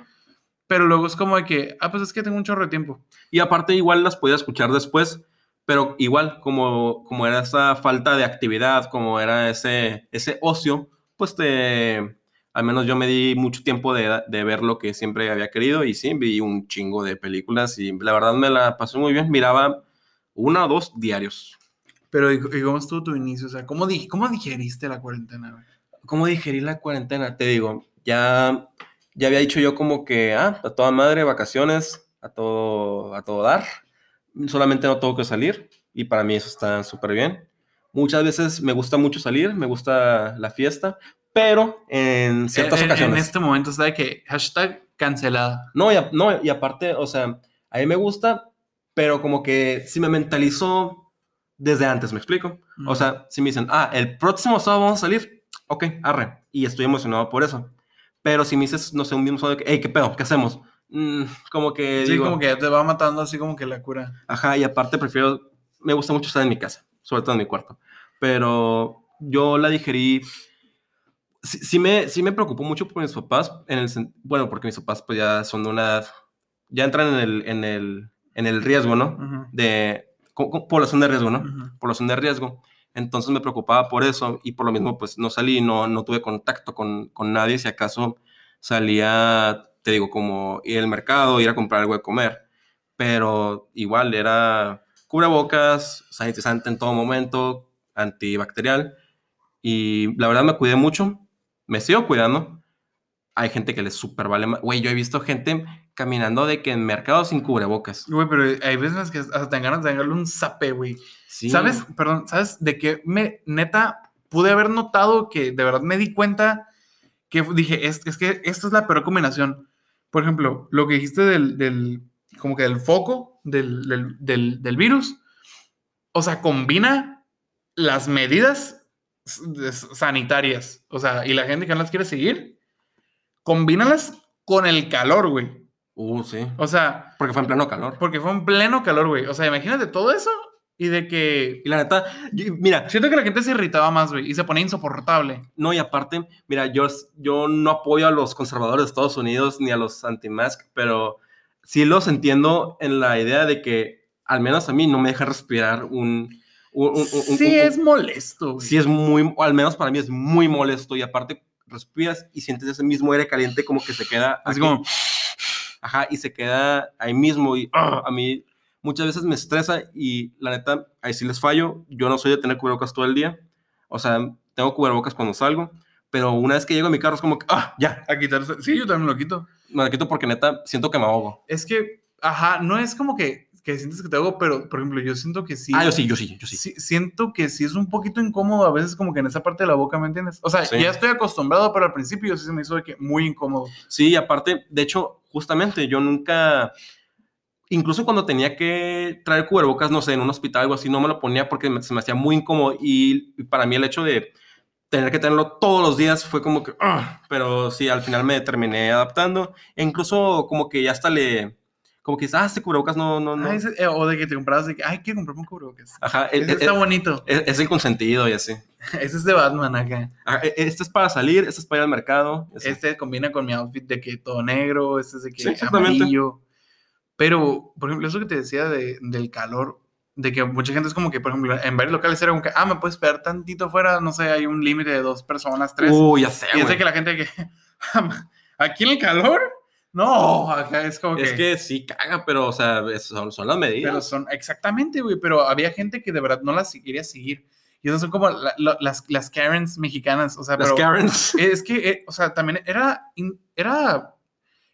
Pero luego es como de que, ah, pues es que tengo un chorro de tiempo. Y aparte igual las podía escuchar después, pero igual como, como era esa falta de actividad, como era ese, ese ocio, pues te, al menos yo me di mucho tiempo de, de ver lo que siempre había querido y sí, vi un chingo de películas y la verdad me la pasé muy bien, miraba una o dos diarios. Pero, ¿y y cómo estuvo tu inicio? O sea, ¿cómo, di- cómo digeriste la cuarentena? ¿Cómo digerí la cuarentena? Te digo, ya, ya había dicho yo como que, ah, a toda madre, vacaciones, a todo, a todo dar. Solamente no tengo que salir y para mí eso está súper bien. Muchas veces me gusta mucho salir, me gusta la fiesta, pero en ciertas En- ocasiones. En este momento está de que hashtag cancelada. No, y, a- no, y aparte, o sea, a mí me gusta, pero como que si me mentalizo desde antes, ¿me explico? O Mm. sea, si me dicen, ah, el próximo sábado vamos a salir, ok, arre, y estoy emocionado por eso. Pero si me dices, no sé, un mismo sábado, que, hey, ¿qué pedo? ¿Qué hacemos? Mm, como que Sí, digo, como que te va matando así como que la cura. ajá, y aparte prefiero, me gusta mucho estar en mi casa, sobre todo en mi cuarto. Pero yo la digerí, sí, sí me, sí me preocupó mucho por mis papás, en el, bueno, porque mis papás pues ya son de una ya entran en el, en el, en el riesgo, ¿no? Ujú, De co- co- población de riesgo, ¿no? ujú. población de riesgo. Entonces me preocupaba por eso y por lo mismo pues no salí, no, no tuve contacto con, con nadie, si acaso salía, te digo, como ir al mercado, ir a comprar algo de comer, pero igual era cubrebocas, sanitizante en todo momento, antibacterial. Y la verdad me cuidé mucho, me sigo cuidando. Hay gente que les super vale. ma- Güey, yo he visto gente caminando de que en mercados sin cubrebocas. Güey, pero hay veces que hasta te ganas de darle un zape, güey. Sí. ¿Sabes? Perdón, ¿sabes de qué me, neta, pude haber notado que de verdad me di cuenta que dije, es, es que esta es la peor combinación. Por ejemplo, lo que dijiste del, del como que del foco del, del, del, virus, o sea, combina las medidas sanitarias, o sea, y la gente que no las quiere seguir, combínalas con el calor, güey. Uh, sí. O sea, Porque fue en pleno calor. porque fue en pleno calor, güey. O sea, imagínate todo eso y de que Y la neta, yo- mira, Siento que la gente se irritaba más, güey, y se ponía insoportable. no, y aparte, mira, yo, yo no apoyo a los conservadores de Estados Unidos ni a los anti-mask, pero sí los entiendo en la idea de que al menos a mí no me deja respirar un... un- un- un- sí, es molesto, güey. sí es muy, o al menos para mí es muy molesto y aparte respiras y sientes ese mismo aire caliente como que se queda Así aquí. como, Ajá, y se queda ahí mismo y ah, a mí muchas veces me estresa y la neta, ahí sí les fallo. Yo no soy de tener cubrebocas todo el día. O sea, tengo cubrebocas cuando salgo, pero una vez que llego a mi carro es como que, ah, ya, a quitarse. Sí, yo también lo quito. me la quito porque neta siento que me ahogo. Es que, ajá, no es como que, que sientes que te hago, pero, por ejemplo, yo siento que sí. Ah, yo sí, yo sí, yo sí. sí- Siento que sí es un poquito incómodo a veces como que en esa parte de la boca, ¿me entiendes? O sea, Sí. ya estoy acostumbrado, pero al principio sí se me hizo de que muy incómodo. Sí, y aparte, de hecho, justamente yo nunca, incluso cuando tenía que traer cubrebocas, no sé, en un hospital o algo así, no me lo ponía porque me- se me hacía muy incómodo y, y para mí el hecho de tener que tenerlo todos los días fue como que, ah, pero sí, al final me terminé adaptando e incluso como que ya hasta le, como que, ah, este cubrebocas no, no, no. Ah, ese- eh, o de que te comprabas de que, ay, quiero comprarme un cubrebocas. Ajá, es, Ese está bonito. es- es el consentido y así. *laughs* Ese es de Batman acá. Ajá, e- este es para salir, este es para ir al mercado. así. Este combina con mi outfit de que todo negro, este es de que Sí, amarillo. Pero, por ejemplo, eso que te decía de- del calor, de que mucha gente es como que, por ejemplo, en varios locales era como que, ah, me puedes esperar tantito afuera, no sé, hay un límite de dos personas, tres. Uy, ya sé, y es de güey. que la gente que, *laughs* aquí en el calor, no, es como que... Es que sí caga, pero, o sea, son, son las medidas. Pero son, exactamente, güey, pero había gente que de verdad no las quería seguir. Y esas son como la- la- las, las Karens mexicanas, o sea, Las pero... Karens. *laughs* Es que, eh, o sea, también era, era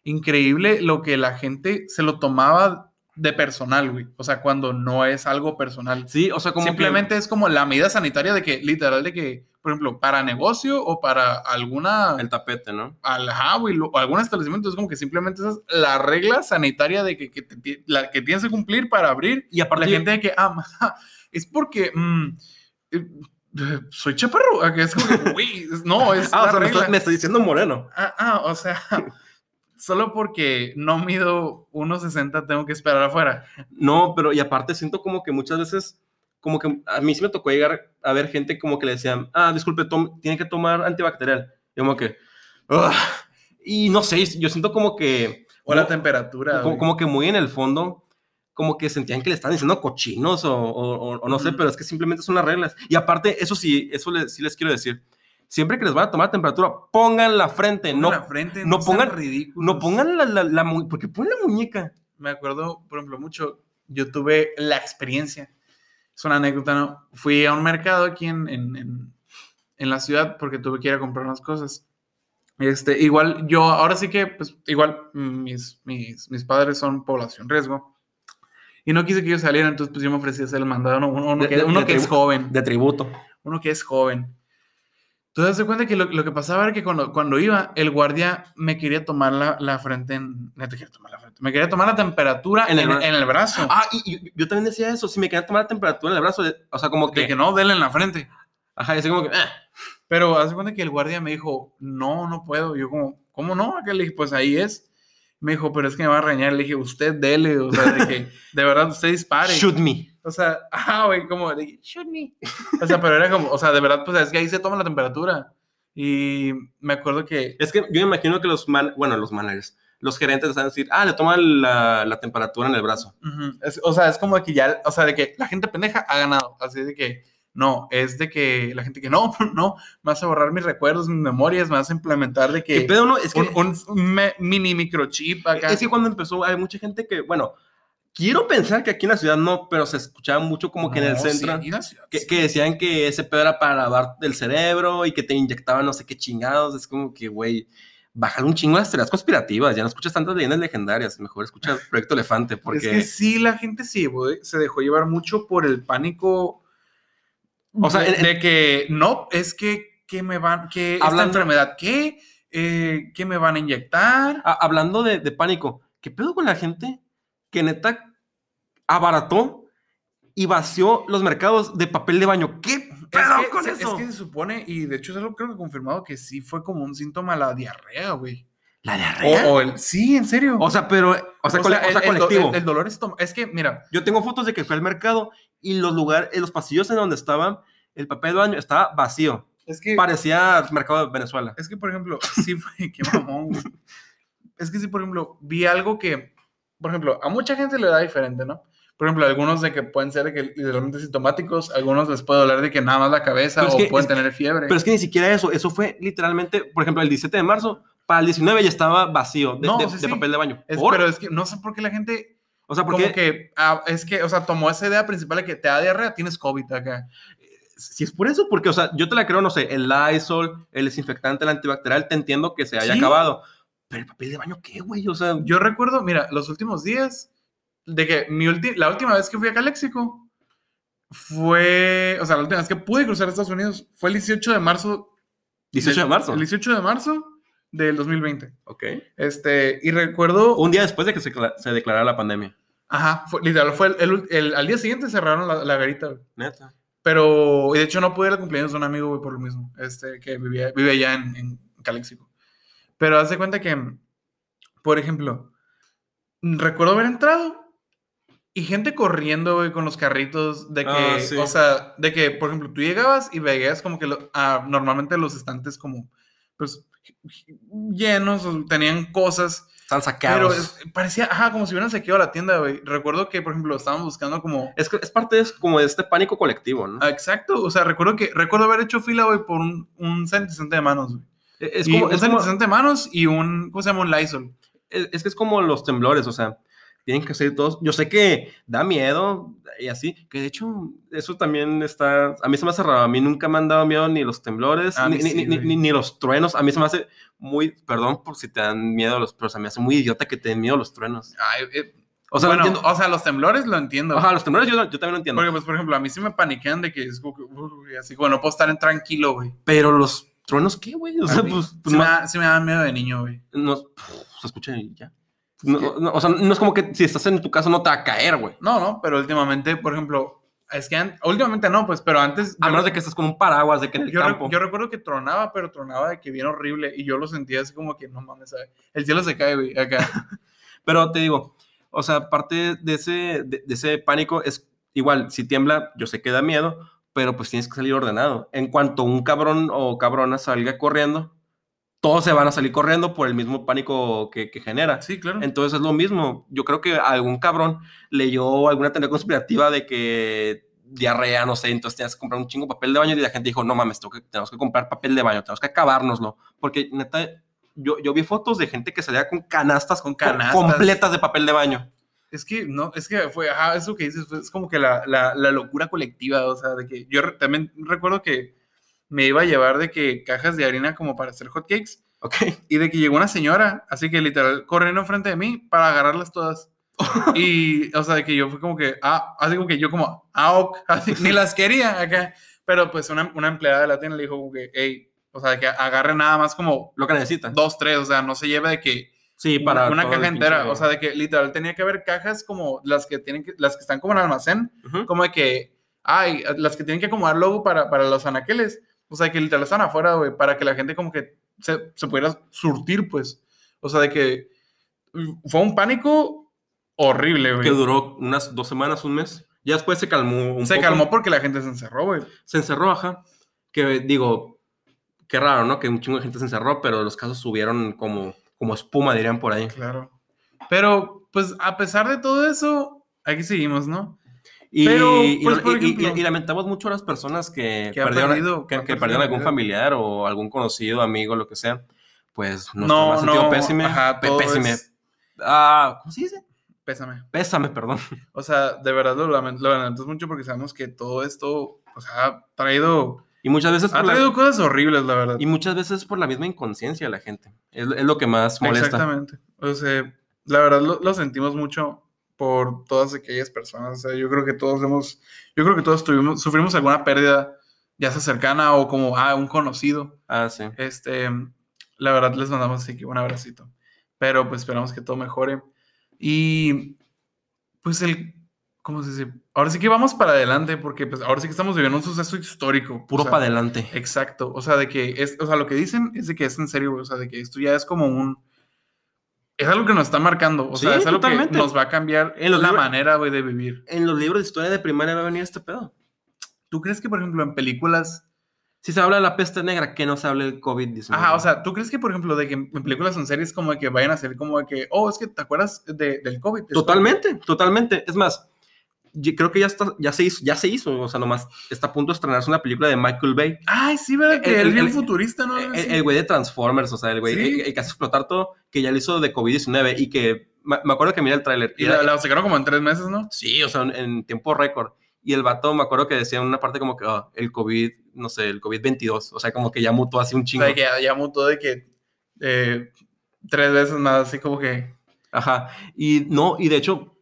increíble lo que la gente se lo tomaba de personal, güey. O sea, cuando no es algo personal. Sí, o sea, como que- Simplemente es como la medida sanitaria de que, literal, de que, por ejemplo, para negocio o para alguna, el tapete, ¿no? al- ajá, güey, lo- o algún establecimiento, es como que simplemente esa es la regla sanitaria de que, que, te la que tienes que cumplir para abrir. Y aparte, La gente de que, ah, *laughs* es porque mm, eh, eh, soy chaparro. Acá Es como que, güey, no, *laughs* es ah, o sea, me regla. está, me está diciendo moreno. Ah, ah, o sea, solo porque no mido 1.60 tengo que esperar afuera. No, pero y aparte siento como que muchas veces, como que a mí sí me tocó llegar a ver gente como que le decían, ah, disculpe, tiene que tomar antibacterial. Y como que, "Ugh". y no sé, yo siento como que, O la no, temperatura. como, como que muy en el fondo, como que sentían que le estaban diciendo cochinos o, o- o- no sé, Ujú. pero es que simplemente son las reglas. Y aparte, eso sí, eso les- sí les quiero decir. Siempre que les van a tomar temperatura, pongan la frente, Pongan no, la frente, no sean pongan- ridículos. no pongan la, la, la mu- porque ponen la muñeca. Me acuerdo, por ejemplo, mucho. Yo tuve la experiencia. Es una anécdota, ¿no? Fui a un mercado aquí en, en, en- en la ciudad porque tuve que ir a comprar unas cosas. Este, igual, yo ahora sí que, pues, igual, mis, mis, mis padres son población riesgo. Y no quise que ellos salieran, entonces pues yo me ofrecí a hacer el mandado, uno, uno De- que, uno de que es joven. De tributo. uno que es joven. Entonces, se cuenta que lo, lo que pasaba era que cuando, cuando iba, el guardia me quería tomar la, la frente en... No te quería tomar la frente. Me quería tomar la temperatura En en el bra- en el brazo. Ah, y, y yo también decía eso, si me quería tomar la temperatura en el brazo, o sea, como que, de que no, denle en la frente. ajá, y así como que, "Ah". Pero hace cuenta que el guardia me dijo, no, no puedo. Yo como, ¿cómo no? Acá le dije, pues ahí es. Me dijo, pero es que me va a reñar. Le dije, usted dele, o sea, de que de verdad usted dispare. shoot me. O sea, *laughs* ah, güey, como de shoot me. O sea, pero era como, o sea, de verdad, pues es que ahí se toma la temperatura. Y me acuerdo que Es que yo me imagino que los, man, bueno, los managers, los gerentes van a decir, ah, le toman la, la temperatura en el brazo. Ujú. Es- o sea, es como que ya, o sea, de que la gente pendeja ha ganado. Así de que, no, es de que la gente que no, *laughs* no, me vas a borrar mis recuerdos, mis memorias, me vas a implementar de ¿Qué que pedo, no? Es que, un, un me- mini microchip acá. es que cuando empezó, hay mucha gente que, bueno, Quiero pensar que aquí en la ciudad no, pero se escuchaba mucho como que en el sí, centro. aquí en ciudad, que, sí. que decían que ese pedo era para lavar del cerebro y que te inyectaban no sé qué chingados. Es como que, güey, bájale un chingo las teorías conspirativas. Ya no escuchas tantas leyendas legendarias. Mejor escucha Proyecto Elefante porque... Es que sí, la gente sí, güey, se dejó llevar mucho por el pánico. O sea, de, en- en- de que no, es que, que me van, que esta Hablando- enfermedad, ¿qué? Eh, ¿Qué me van a inyectar? Hablando de, de pánico, ¿qué pedo con la gente que neta abarató y vació los mercados de papel de baño? ¿Qué pedo es, que, con se, eso? es que se supone, y de hecho es algo creo que confirmado, que sí fue como un síntoma la diarrea, güey. La diarrea. o el, sí, en serio. O sea, pero, o sea, o sea, el- el colectivo. El, el dolor estomacal. Es que, mira, Yo tengo fotos de que fue al mercado y los lugares, los pasillos en donde estaban, el papel de baño estaba vacío. es que, Parecía mercado de Venezuela. es que, por ejemplo, sí fue, *laughs* qué mamón, güey. Es que sí, por ejemplo, vi algo que, por ejemplo, a mucha gente le da diferente, ¿no? Por ejemplo, algunos de que pueden ser de que literalmente sintomáticos, algunos les puede doler de que nada más la cabeza Pero es o que- pueden tener fiebre. Pero es que ni siquiera eso, eso fue literalmente, por ejemplo, el 17 de marzo, para el 19 ya estaba vacío de, No, de- sí, de sí. papel de baño. Es- pero es que no sé por qué la gente o sea, como porque que ah, es que, o sea, tomó esa idea principal de que te da diarrea, tienes COVID acá. si es por eso, porque, o sea, yo te la creo, no sé, el Lysol, el desinfectante, el antibacterial, te entiendo que se haya Sí. acabado. Pero el papel de baño, ¿qué, güey? O sea, Yo recuerdo, mira, los últimos días de que mi ulti- la última vez que fui a Caléxico fue, o sea, la última vez que pude cruzar a Estados Unidos fue el 18 de marzo. 18 de marzo. El 18 de marzo del 2020. Ok. Este, y recuerdo, Un día después de que se, cla- se declarara la pandemia. ajá, fue, literal, fue el, el- el- al día siguiente cerraron la, la garita, güey. Neta. Pero, y de hecho, no pude ir al cumpleaños de un amigo, güey, por lo mismo, este, que vivía, vive allá en, en Caléxico. Pero haz de cuenta que, por ejemplo, recuerdo haber entrado y gente corriendo, güey, con los carritos, de que, Ah, sí. o sea, de que, por ejemplo, tú llegabas y veías como que lo- ah, normalmente los estantes como, pues, llenos, o tenían cosas, Están pero sacados. es- parecía, ajá, como si hubieran saqueado la tienda, güey. Recuerdo que, por ejemplo, estábamos buscando como... Es, es parte de, como de este pánico colectivo, ¿no? Ah, Exacto, o sea, recuerdo que recuerdo haber hecho fila, güey, por un, un sanitizante de manos, güey. Es Y como, un es, como- manos y un, ¿cómo se llama? Un Lysol. es- es que es como los temblores, o sea, tienen que ser todos. Yo sé que da miedo y así, que de hecho, eso también está. A mí se me hace raro. A mí nunca me han dado miedo ni los temblores, A mí ni, sí, ni- ni- ni los truenos. A mí se me hace muy. Perdón por si te dan miedo los. Pero se me hace muy idiota que te den miedo los truenos. Ay, eh, O sea, bueno, lo entiendo. o sea, los temblores lo entiendo. Ajá, los temblores yo, yo también lo entiendo. Porque, pues, por ejemplo, a mí sí me paniquean de que es como que, así, como no puedo estar en tranquilo, güey. Pero los truenos, ¿qué, güey? O sea, mí pues. pues sí, me da, sí me da miedo de niño, güey. no, se escucha y ya. No, no, o sea, no es como que si estás en tu casa no te va a caer, güey. No, no, pero últimamente, por ejemplo, es que últimamente no, pues, pero antes. A menos de que estés con un paraguas, de que en el yo, re- campo. yo recuerdo que tronaba, pero tronaba de que bien horrible. Y yo lo sentía así como que no mames, ¿sabes? El cielo se cae, güey, acá. *laughs* Pero te digo, o sea, parte de ese, de, de ese pánico es igual, si tiembla, yo sé que da miedo, pero pues tienes que salir ordenado. En cuanto un cabrón o cabrona salga corriendo, todos se van a salir corriendo por el mismo pánico que, que genera. Sí, claro. Entonces es lo mismo. Yo creo que algún cabrón leyó alguna teoría conspirativa de que diarrea, no sé, entonces tenías que comprar un chingo papel de baño y la gente dijo, no mames, tengo que- tenemos que comprar papel de baño, tenemos que acabárnoslo. Porque neta, yo, yo vi fotos de gente que salía con canastas, Con co- canastas. completas de papel de baño. Es que no, es que fue, ajá, eso que dices, fue- es como que la, la, la locura colectiva, o sea, de que yo re- también recuerdo que me iba a llevar de que cajas de harina como para hacer hot cakes Ok. y de que llegó una señora, así que literal corriendo enfrente de mí para agarrarlas todas. *laughs* y, o sea, de que yo fue como que, ah, así como que yo como, ah, ok, *laughs* así, ni las quería acá, pero pues una, una empleada de la tienda le dijo como que, hey, o sea, de que agarre nada más como Lo que necesitas. dos, tres, o sea, no se lleve de que Sí, para. una, una caja entera, o sea, de que literal tenía que haber cajas como las que tienen que, las que están como en almacén, Ujú. como de que, ay, las que tienen que acomodar luego para, para los anaqueles, o sea, que literal están afuera, güey, para que la gente como que se, se pudiera surtir, pues, o sea, de que mm, fue un pánico horrible, Que güey. duró unas dos semanas, un mes. Ya después se calmó un Se poco. calmó porque la gente se encerró, güey. Se encerró, ajá. Que digo, qué raro, ¿no? Que un chingo de gente se encerró, pero los casos subieron como, como espuma, dirían por ahí. Claro. Pero, pues, a pesar de todo eso, aquí seguimos, ¿no? Y, Pero, y- pues, por y- y- ejemplo- y lamentamos mucho a las personas que, Que perdieron, perdido que, que perdieron algún familiar o algún conocido, amigo, lo que sea. Pues nuestro No, más sentido no, pésime. ajá, todo pésime. es- Ah, ¿Cómo se dice? Pésame. Pésame, perdón. O sea, de verdad lo, lament- lo lamentamos mucho porque sabemos que todo esto, o sea, ha traído, Y muchas veces ha la, traído cosas horribles, la verdad. y muchas veces por la misma inconsciencia de la gente. Es, es lo que más molesta. Exactamente. O sea, la verdad lo, lo sentimos mucho por todas aquellas personas. O sea, yo creo que todos hemos, yo creo que todos tuvimos, sufrimos alguna pérdida, ya sea cercana o como a un conocido. Ah, sí. Este, la verdad les mandamos así que un abracito. Pero pues esperamos que todo mejore. Y pues el, ¿cómo se dice? Ahora sí que vamos para adelante porque pues ahora sí que estamos viviendo un suceso histórico. Puro O sea, para adelante. Exacto. O sea, de que es, o sea, lo que dicen es de que es en serio, o sea, de que esto ya es como un, es algo que nos está marcando. O sea, Sí, es algo totalmente. que nos va a cambiar En la libros- manera, güey, de vivir. En los libros de historia de primaria va a venir este pedo. ¿Tú crees que, por ejemplo, en películas Si se habla de la peste negra, que no se hable del COVID-19. Ajá, o sea, ¿tú crees que, por ejemplo, de que en películas o en series como de que vayan a ser como de que, oh, es que te acuerdas de- del COVID? Totalmente, totalmente. Es más, yo creo que ya, está, ya, se hizo, ya se hizo. O sea, nomás está a punto de estrenarse una película de Michael Bay. Ay, sí, ¿verdad? Que El- bien futurista, ¿no? El güey de Transformers, o sea, el güey Sí. el, el que hace explotar todo, que ya lo hizo de COVID-19 y que me, acuerdo que mira el tráiler. y era- la, la sacaron como en tres meses, ¿no? Sí, o sea, en, en tiempo récord. Y el vato, me acuerdo que decía en una parte como que "Ah, el COVID, no sé, el COVID-22. O sea, como que ya mutó así un O chingo. sea, que ya, ya mutó de que eh, tres veces más, así como que... Ajá. Y no, y de hecho,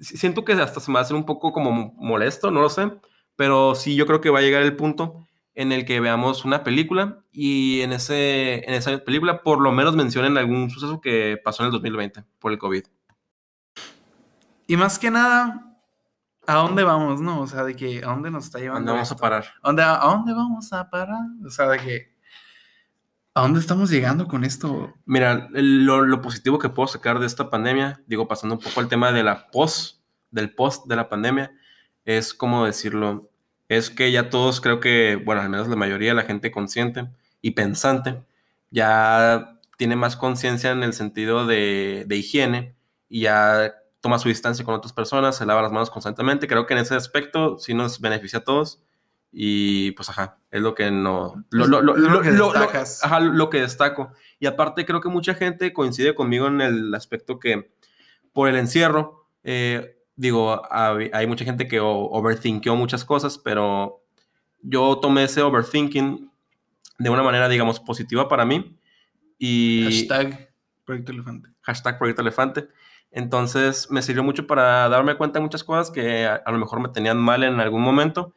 siento que hasta se me va a hacer un poco como molesto, no lo sé. Pero sí, yo creo que va a llegar el punto en el que veamos una película y en, ese, en esa película por lo menos mencionen algún suceso que pasó en el 2020 por el COVID. Y más que nada, ¿a dónde vamos, no? O sea, de que, ¿a dónde nos está llevando ¿Dónde vamos a esto? parar? ¿A dónde, ¿A dónde vamos a parar? O sea, de que, ¿a dónde estamos llegando con esto? Mira, lo positivo que puedo sacar de esta pandemia, digo, pasando un poco al tema de la post, del post de la pandemia, es como decirlo, es que ya todos creo que, bueno, al menos la mayoría de la gente consciente y pensante, ya tiene más conciencia en el sentido de, de higiene y ya toma su distancia con otras personas, se lava las manos constantemente. Creo que en ese aspecto sí nos beneficia a todos. Y pues, ajá, es lo que no. Lo, lo- lo- lo lo- que destacas. ajá, lo que destaco. Y aparte, creo que mucha gente coincide conmigo en el aspecto que por el encierro, eh, digo, hay, hay mucha gente que o- overthinkió muchas cosas, pero yo tomé ese overthinking de una manera, digamos, positiva para mí. Y Hashtag Proyecto Elefante. hashtag Proyecto Elefante. Entonces me sirvió mucho para darme cuenta de muchas cosas que a, a lo mejor me tenían mal en algún momento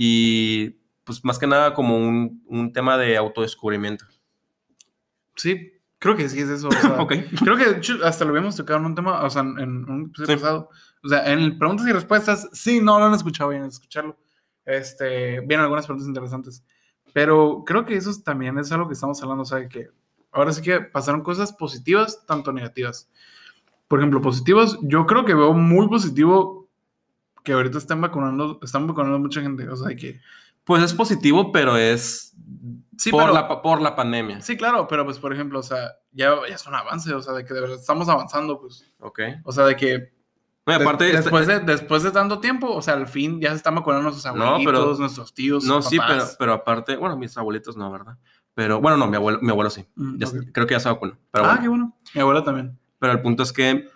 y pues más que nada como un, un tema de autodescubrimiento. Sí, creo que sí es eso. o *laughs* sea, Ok. Creo que de hecho, hasta lo habíamos tocado en un tema, o sea, en en un episodio Sí. pasado. O sea, en preguntas y respuestas, sí, no lo han escuchado, bien escucharlo. Este, vienen algunas preguntas interesantes. Pero creo que eso también es algo que estamos hablando, o sea, que ahora sí que pasaron cosas positivas, tanto negativas. Por ejemplo, positivas, yo creo que veo muy positivo que ahorita están vacunando, están vacunando mucha gente, o sea, que... Pues es positivo, pero es Sí, por, pero- la, por la pandemia. Sí, claro, pero pues, por ejemplo, o sea, ya, ya es un avance, o sea, de que de verdad estamos avanzando, pues. Ok. O sea, de que No, aparte, Des- este- después, de, después de tanto tiempo, o sea, al fin ya se están vacunando nuestros No, abuelitos, pero- nuestros tíos, no, sí, pero, papás. pero aparte, bueno, mis abuelitos no, ¿verdad? Pero bueno, no, mi abuelo, mi abuelo sí. Mm, Ya- ok. Creo que ya se vacunó. Pero ah, bueno. qué bueno. Mi abuela también. Pero el punto es que,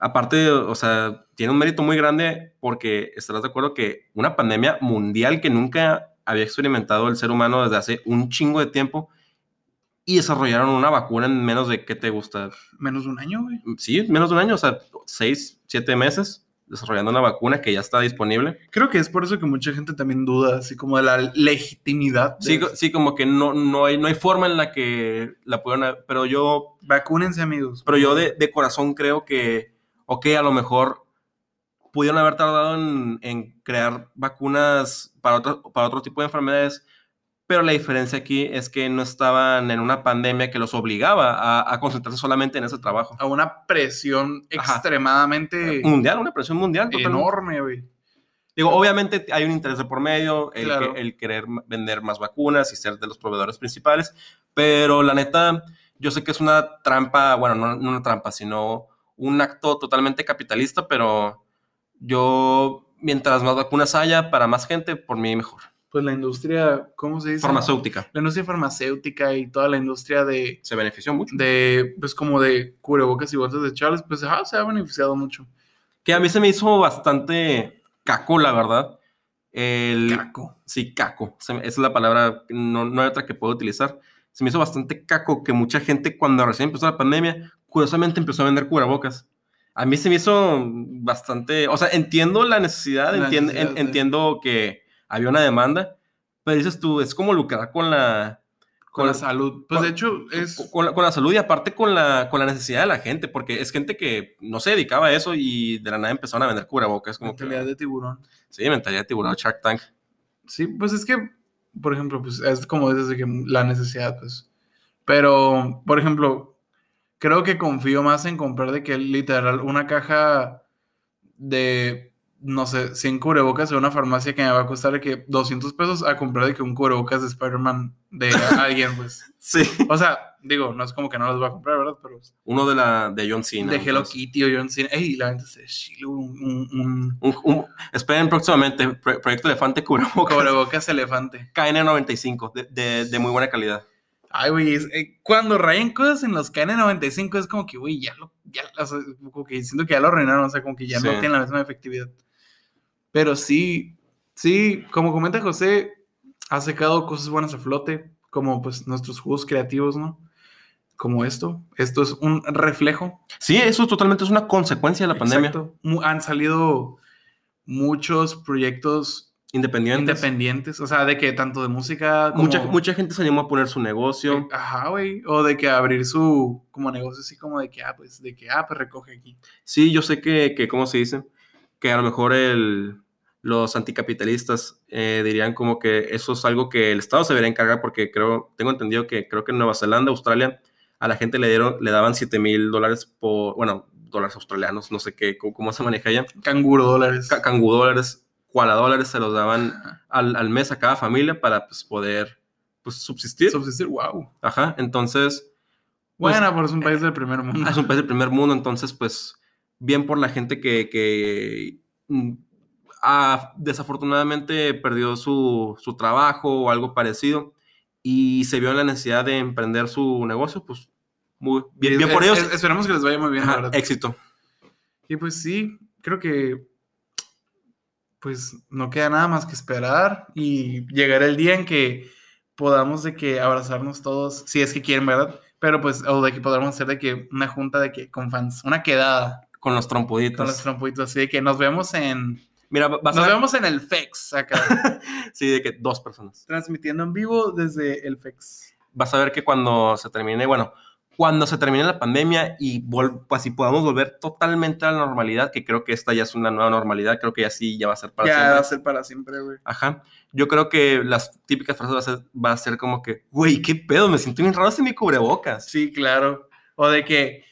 aparte, o sea, tiene un mérito muy grande porque estarás de acuerdo que una pandemia mundial que nunca había experimentado el ser humano desde hace un chingo de tiempo y desarrollaron una vacuna en menos de, ¿qué te gusta? Menos de un año, güey. Sí, menos de un año, o sea, seis, siete meses desarrollando una vacuna que ya está disponible. Creo que es por eso que mucha gente también duda, así como de la legitimidad. de- Sí, sí como que no, no, hay, no hay forma en la que la pudieran, pero yo Vacúnense, amigos. Pero yo de, de corazón creo que, ok, a lo mejor pudieron haber tardado en, en crear vacunas para otro, para otro tipo de enfermedades, pero la diferencia aquí es que no estaban en una pandemia que los obligaba a, a concentrarse solamente en ese trabajo. A una presión Ajá. extremadamente Mundial, una presión mundial. enorme, güey. Digo, obviamente hay un interés de por medio, el, Claro. que- el querer vender más vacunas y ser de los proveedores principales, pero la neta, yo sé que es una trampa, bueno, no, no una trampa, sino un acto totalmente capitalista, pero yo, mientras más vacunas haya para más gente, por mí mejor. pues la industria, ¿cómo se dice? Farmacéutica. La industria farmacéutica y toda la industria de, Se benefició mucho. de pues como de cubrebocas y botas de Charles, pues ajá, se ha beneficiado mucho. Que a mí se me hizo bastante caco, la verdad. El, Caco. Sí, caco. Se Esa es la palabra, no, no hay otra que puedo utilizar. Se me hizo bastante caco que mucha gente, cuando recién empezó la pandemia, curiosamente empezó a vender cubrebocas. A mí se me hizo bastante. O sea, entiendo la necesidad, La necesidad, en- entiendo que había una demanda, pero dices tú, es como lucrar con la. Con la salud. Pues con- de hecho es... con la, con la salud y aparte con la, con la necesidad de la gente, porque es gente que no se dedicaba a eso y de la nada empezaron a vender cubrebocas. Como que, Mentalidad de tiburón. sí, mentalidad de tiburón, Shark Tank. Sí, pues es que, por ejemplo, pues es como desde que la necesidad, pues. Pero, por ejemplo, creo que confío más en comprar de que literal una caja de, no sé, 100 cubrebocas en una farmacia que me va a costar de que 200 pesos a comprar de que un cubrebocas de Spider-Man de *laughs* alguien, pues. Sí. O sea, digo, no es como que no los voy a comprar, ¿verdad? Pero Uno de la de John Cena. de Hello. Kitty o John Cena. Ey, la gente se chile, un, un, un Un- un- esperen próximamente, Pro- Proyecto Elefante Cubrebocas. cubrebocas elefante. KN95, de, de, de muy buena calidad. Ay, güey, eh, cuando rayen cosas en los KN95 es como que, güey, ya lo, ya, o sea, como que siento que ya lo arruinaron, o sea, como que ya no Sí. tiene la misma efectividad. Pero sí, sí, como comenta José, ha sacado cosas buenas a flote, como pues nuestros juegos creativos, ¿no? Como esto. Esto es un reflejo. Sí, eso totalmente es una consecuencia de la pandemia. Exacto. Mu- Han salido muchos proyectos Independientes. independientes, o sea, de que tanto de música como... Mucha, mucha gente se animó a poner su negocio. Eh, Ajá, güey. O de que abrir su como negocio así como de que, ah, pues, de que, ah, pues recoge aquí. Sí, yo sé que, que ¿cómo se dice? Que a lo mejor el, los anticapitalistas eh, dirían como que eso es algo que el Estado se debería encargar porque creo, tengo entendido que creo que en Nueva Zelanda, Australia, a la gente le dieron, le daban 7 mil dólares por, bueno, dólares australianos, no sé qué, cómo, cómo se maneja allá, Canguro dólares. Ca- cangú dólares, cuala dólares se los daban al, al mes a cada familia para pues, poder pues, subsistir. Subsistir, wow. Ajá, entonces... pues, Bueno, pero es un país del primer mundo. es un país del primer mundo, entonces, pues, bien por la gente que, que ah, desafortunadamente perdió su, su trabajo o algo parecido y se vio en la necesidad de emprender su negocio, pues, muy bien, bien por ellos. es- esperemos que les vaya muy bien, Ajá, éxito. Y pues sí, creo que pues no queda nada más que esperar y llegar el día en que podamos de que abrazarnos todos, si es que quieren, ¿verdad? Pero pues, o de que podamos hacer de que una junta de que con fans, una quedada Con los trompuditos. con los trompuitos, así de que nos vemos en, Mira, va- vas nos a vemos en el FEX acá, *laughs* sí, de que dos personas. transmitiendo en vivo desde el FEX. Vas a ver que cuando se termine, bueno, cuando se termine la pandemia y pues, si podamos volver totalmente a la normalidad, que creo que esta ya es una nueva normalidad, creo que ya sí, ya va a ser para ya siempre. va a ser para siempre, güey. Ajá. Yo creo que las típicas frases va a ser, va a ser como que, güey, qué pedo, me siento bien raro sin mi cubrebocas. Sí, claro. O de que,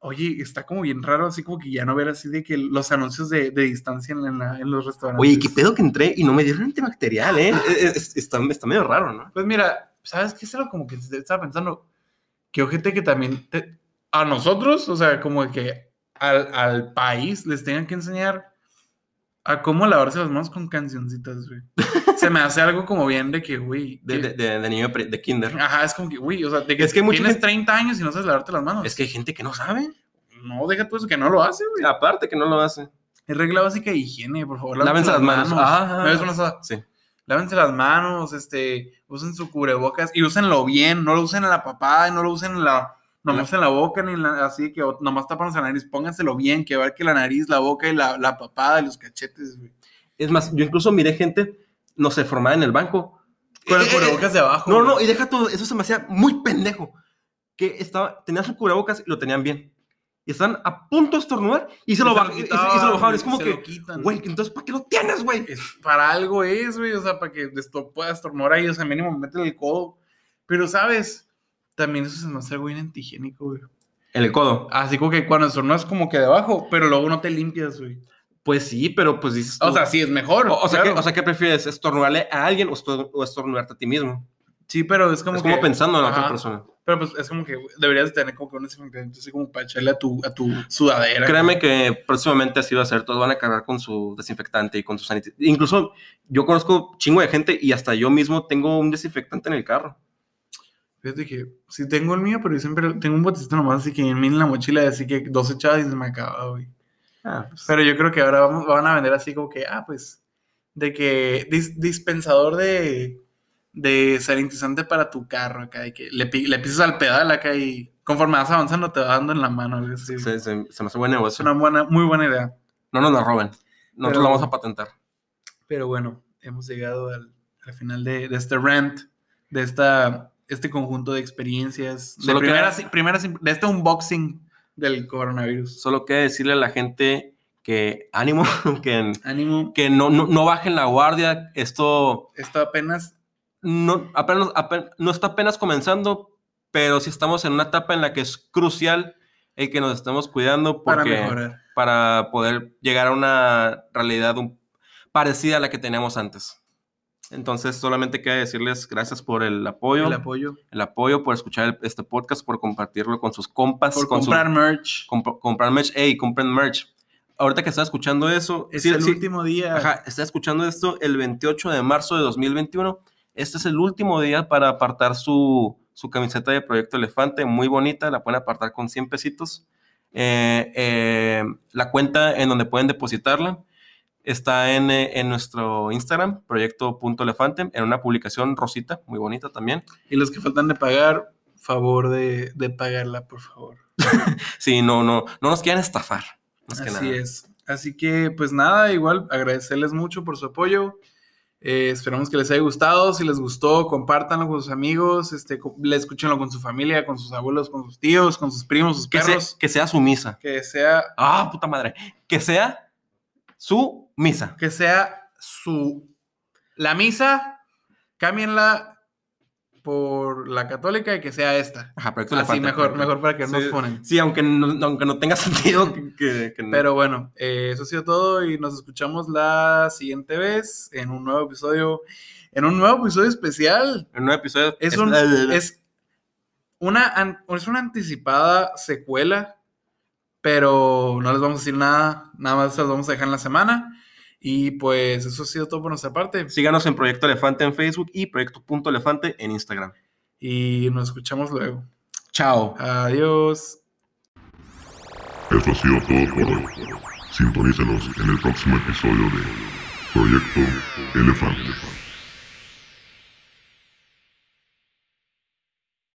oye, está como bien raro, así como que ya no ver así de que los anuncios de, de distancia en, la- en los restaurantes. Oye, qué pedo que entré y no me dieron antibacterial, ¿eh? *laughs* Es- es- está, está medio raro, ¿no? Pues mira, ¿sabes qué es algo como que estaba pensando? Que ojete que también te- a nosotros, o sea, como que al, al país les tengan que enseñar a cómo lavarse las manos con cancioncitas, güey. *laughs* Se me hace algo como bien de que, güey. De, de, de- de niño de kinder. Ajá, es como que, güey, o sea, de que, Es que tienes gente- 30 años y no sabes lavarte las manos. Es que hay gente que no sabe. No, deja tú eso que no lo hace, güey. Aparte que no lo hace. Es regla básica de higiene, por favor. Lávense las manos. Ah. ¿No ves una- Sí. Lávense las manos, este, usen su cubrebocas y úsenlo bien, no lo usen en la papada, no lo usen en la, nomás en la boca, ni en la- así que nomás tapan la nariz, pónganselo bien, que ver que la nariz, la boca y la, la papada y los cachetes, güey. Es más, yo incluso miré gente, no sé, formada en el banco. Con el Eh, cubrebocas de abajo. No, no, y deja todo, eso se me hacía muy pendejo. Que estaba, tenían su cubrebocas y lo tenían bien. Y están a punto de estornudar y se lo, baj- y- y- y se lo bajaban. Es como que, lo quitan. güey, entonces, ¿para qué lo tienes, güey? Para algo es, güey, o sea, para que esto pueda estornudar ahí, o sea, mínimo métele el codo. Pero, ¿sabes? También eso se me hace algo bien antihigiénico, güey. En el codo. Así como que cuando estornudas como que debajo, pero luego no te limpias, güey. Pues sí, pero pues dices tú- O sea, sí es mejor. O, o sea, claro. ¿qué, o sea, ¿qué prefieres? ¿Estornudarle a alguien o, estor- o estornudarte a ti mismo? Sí, pero es como es como que- pensando en la otra persona. Pero pues es como que deberías tener como que un desinfectante así como para echarle a tu, a tu sudadera. Créeme que próximamente así va a ser. Todos van a cargar con su desinfectante y con su sanitizer. Incluso yo conozco chingo de gente y hasta yo mismo tengo un desinfectante en el carro. Fíjate que sí tengo el mío, pero yo siempre tengo un botecito nomás, así que en mí en la mochila, así que dos echadas y se me acaba, güey. Ah, pues, Pero yo creo que ahora vamos, van a vender así como que, ah, pues, de que dis- dispensador de, de sanitizante para tu carro acá, de que le, le pisas al pedal acá y conforme vas avanzando te va dando en la mano. algo así. se, se- se me hace buen Es negocio. una buena, muy buena idea. No nos la roben. Nosotros Pero- la vamos a patentar. Pero bueno, hemos llegado al, al final de, de este rant, de esta, este conjunto de experiencias, de, Solo primeras, primeras, de este unboxing del coronavirus. Solo queda decirle a la gente que ánimo, *laughs* que, Ánimo, que no, no, no bajen la guardia. Esto esto apenas no, apenas, apen- no está apenas comenzando, pero sí estamos en una etapa en la que es crucial el que nos estemos cuidando para porque, mejorar. para poder llegar a una realidad un- parecida a la que teníamos antes. Entonces, solamente queda decirles gracias por el apoyo, El el, apoyo. apoyo, por escuchar el- este podcast, por compartirlo con sus compas, Por con su- comprar merch. comp- comprar merch. Ey, compren merch. Ahorita que está escuchando eso, Es sí- el sí, último día. Ajá, está escuchando esto el 28 de marzo de 2021. Este es el último día para apartar su, su camiseta de Proyecto Elefante, muy bonita, la pueden apartar con 100 pesitos. Eh, eh, la cuenta en donde pueden depositarla está en, eh, en nuestro Instagram, proyecto.elefante, en una publicación rosita, muy bonita también. Y los que faltan de pagar, favor de, de pagarla, por favor. *laughs* Sí, no, no, no nos quieran estafar. Más que Así nada. es. Así que, pues nada, igual agradecerles mucho por su apoyo. Eh, esperamos que les haya gustado. Si les gustó, compártanlo con sus amigos. Este, le escúchenlo con su familia, con sus abuelos, con sus tíos, con sus primos, sus Que, sea, perros. que sea su misa. Que sea, Ah, puta madre. Que sea su misa. que sea su. La misa, cámbienla por la católica y que sea esta. Ajá, Proyecto Así mejor, mejor para que no Sí, nos ponen. Sí, aunque no, aunque no tenga *laughs* sentido que, que- no. Pero bueno, eh, eso ha sido todo y nos escuchamos la siguiente vez en un nuevo episodio, en un nuevo episodio especial. en un nuevo episodio Es, un, es, una, an- es una anticipada secuela, pero no les vamos a decir nada, nada más se los vamos a dejar en la semana. Y pues eso ha sido todo por nuestra parte. Síganos en Proyecto Elefante en Facebook y Proyecto.elefante en Instagram. Y nos escuchamos luego. Chao. Adiós. Esto ha sido todo por hoy. Sintonícenos en el próximo episodio de Proyecto Elefante.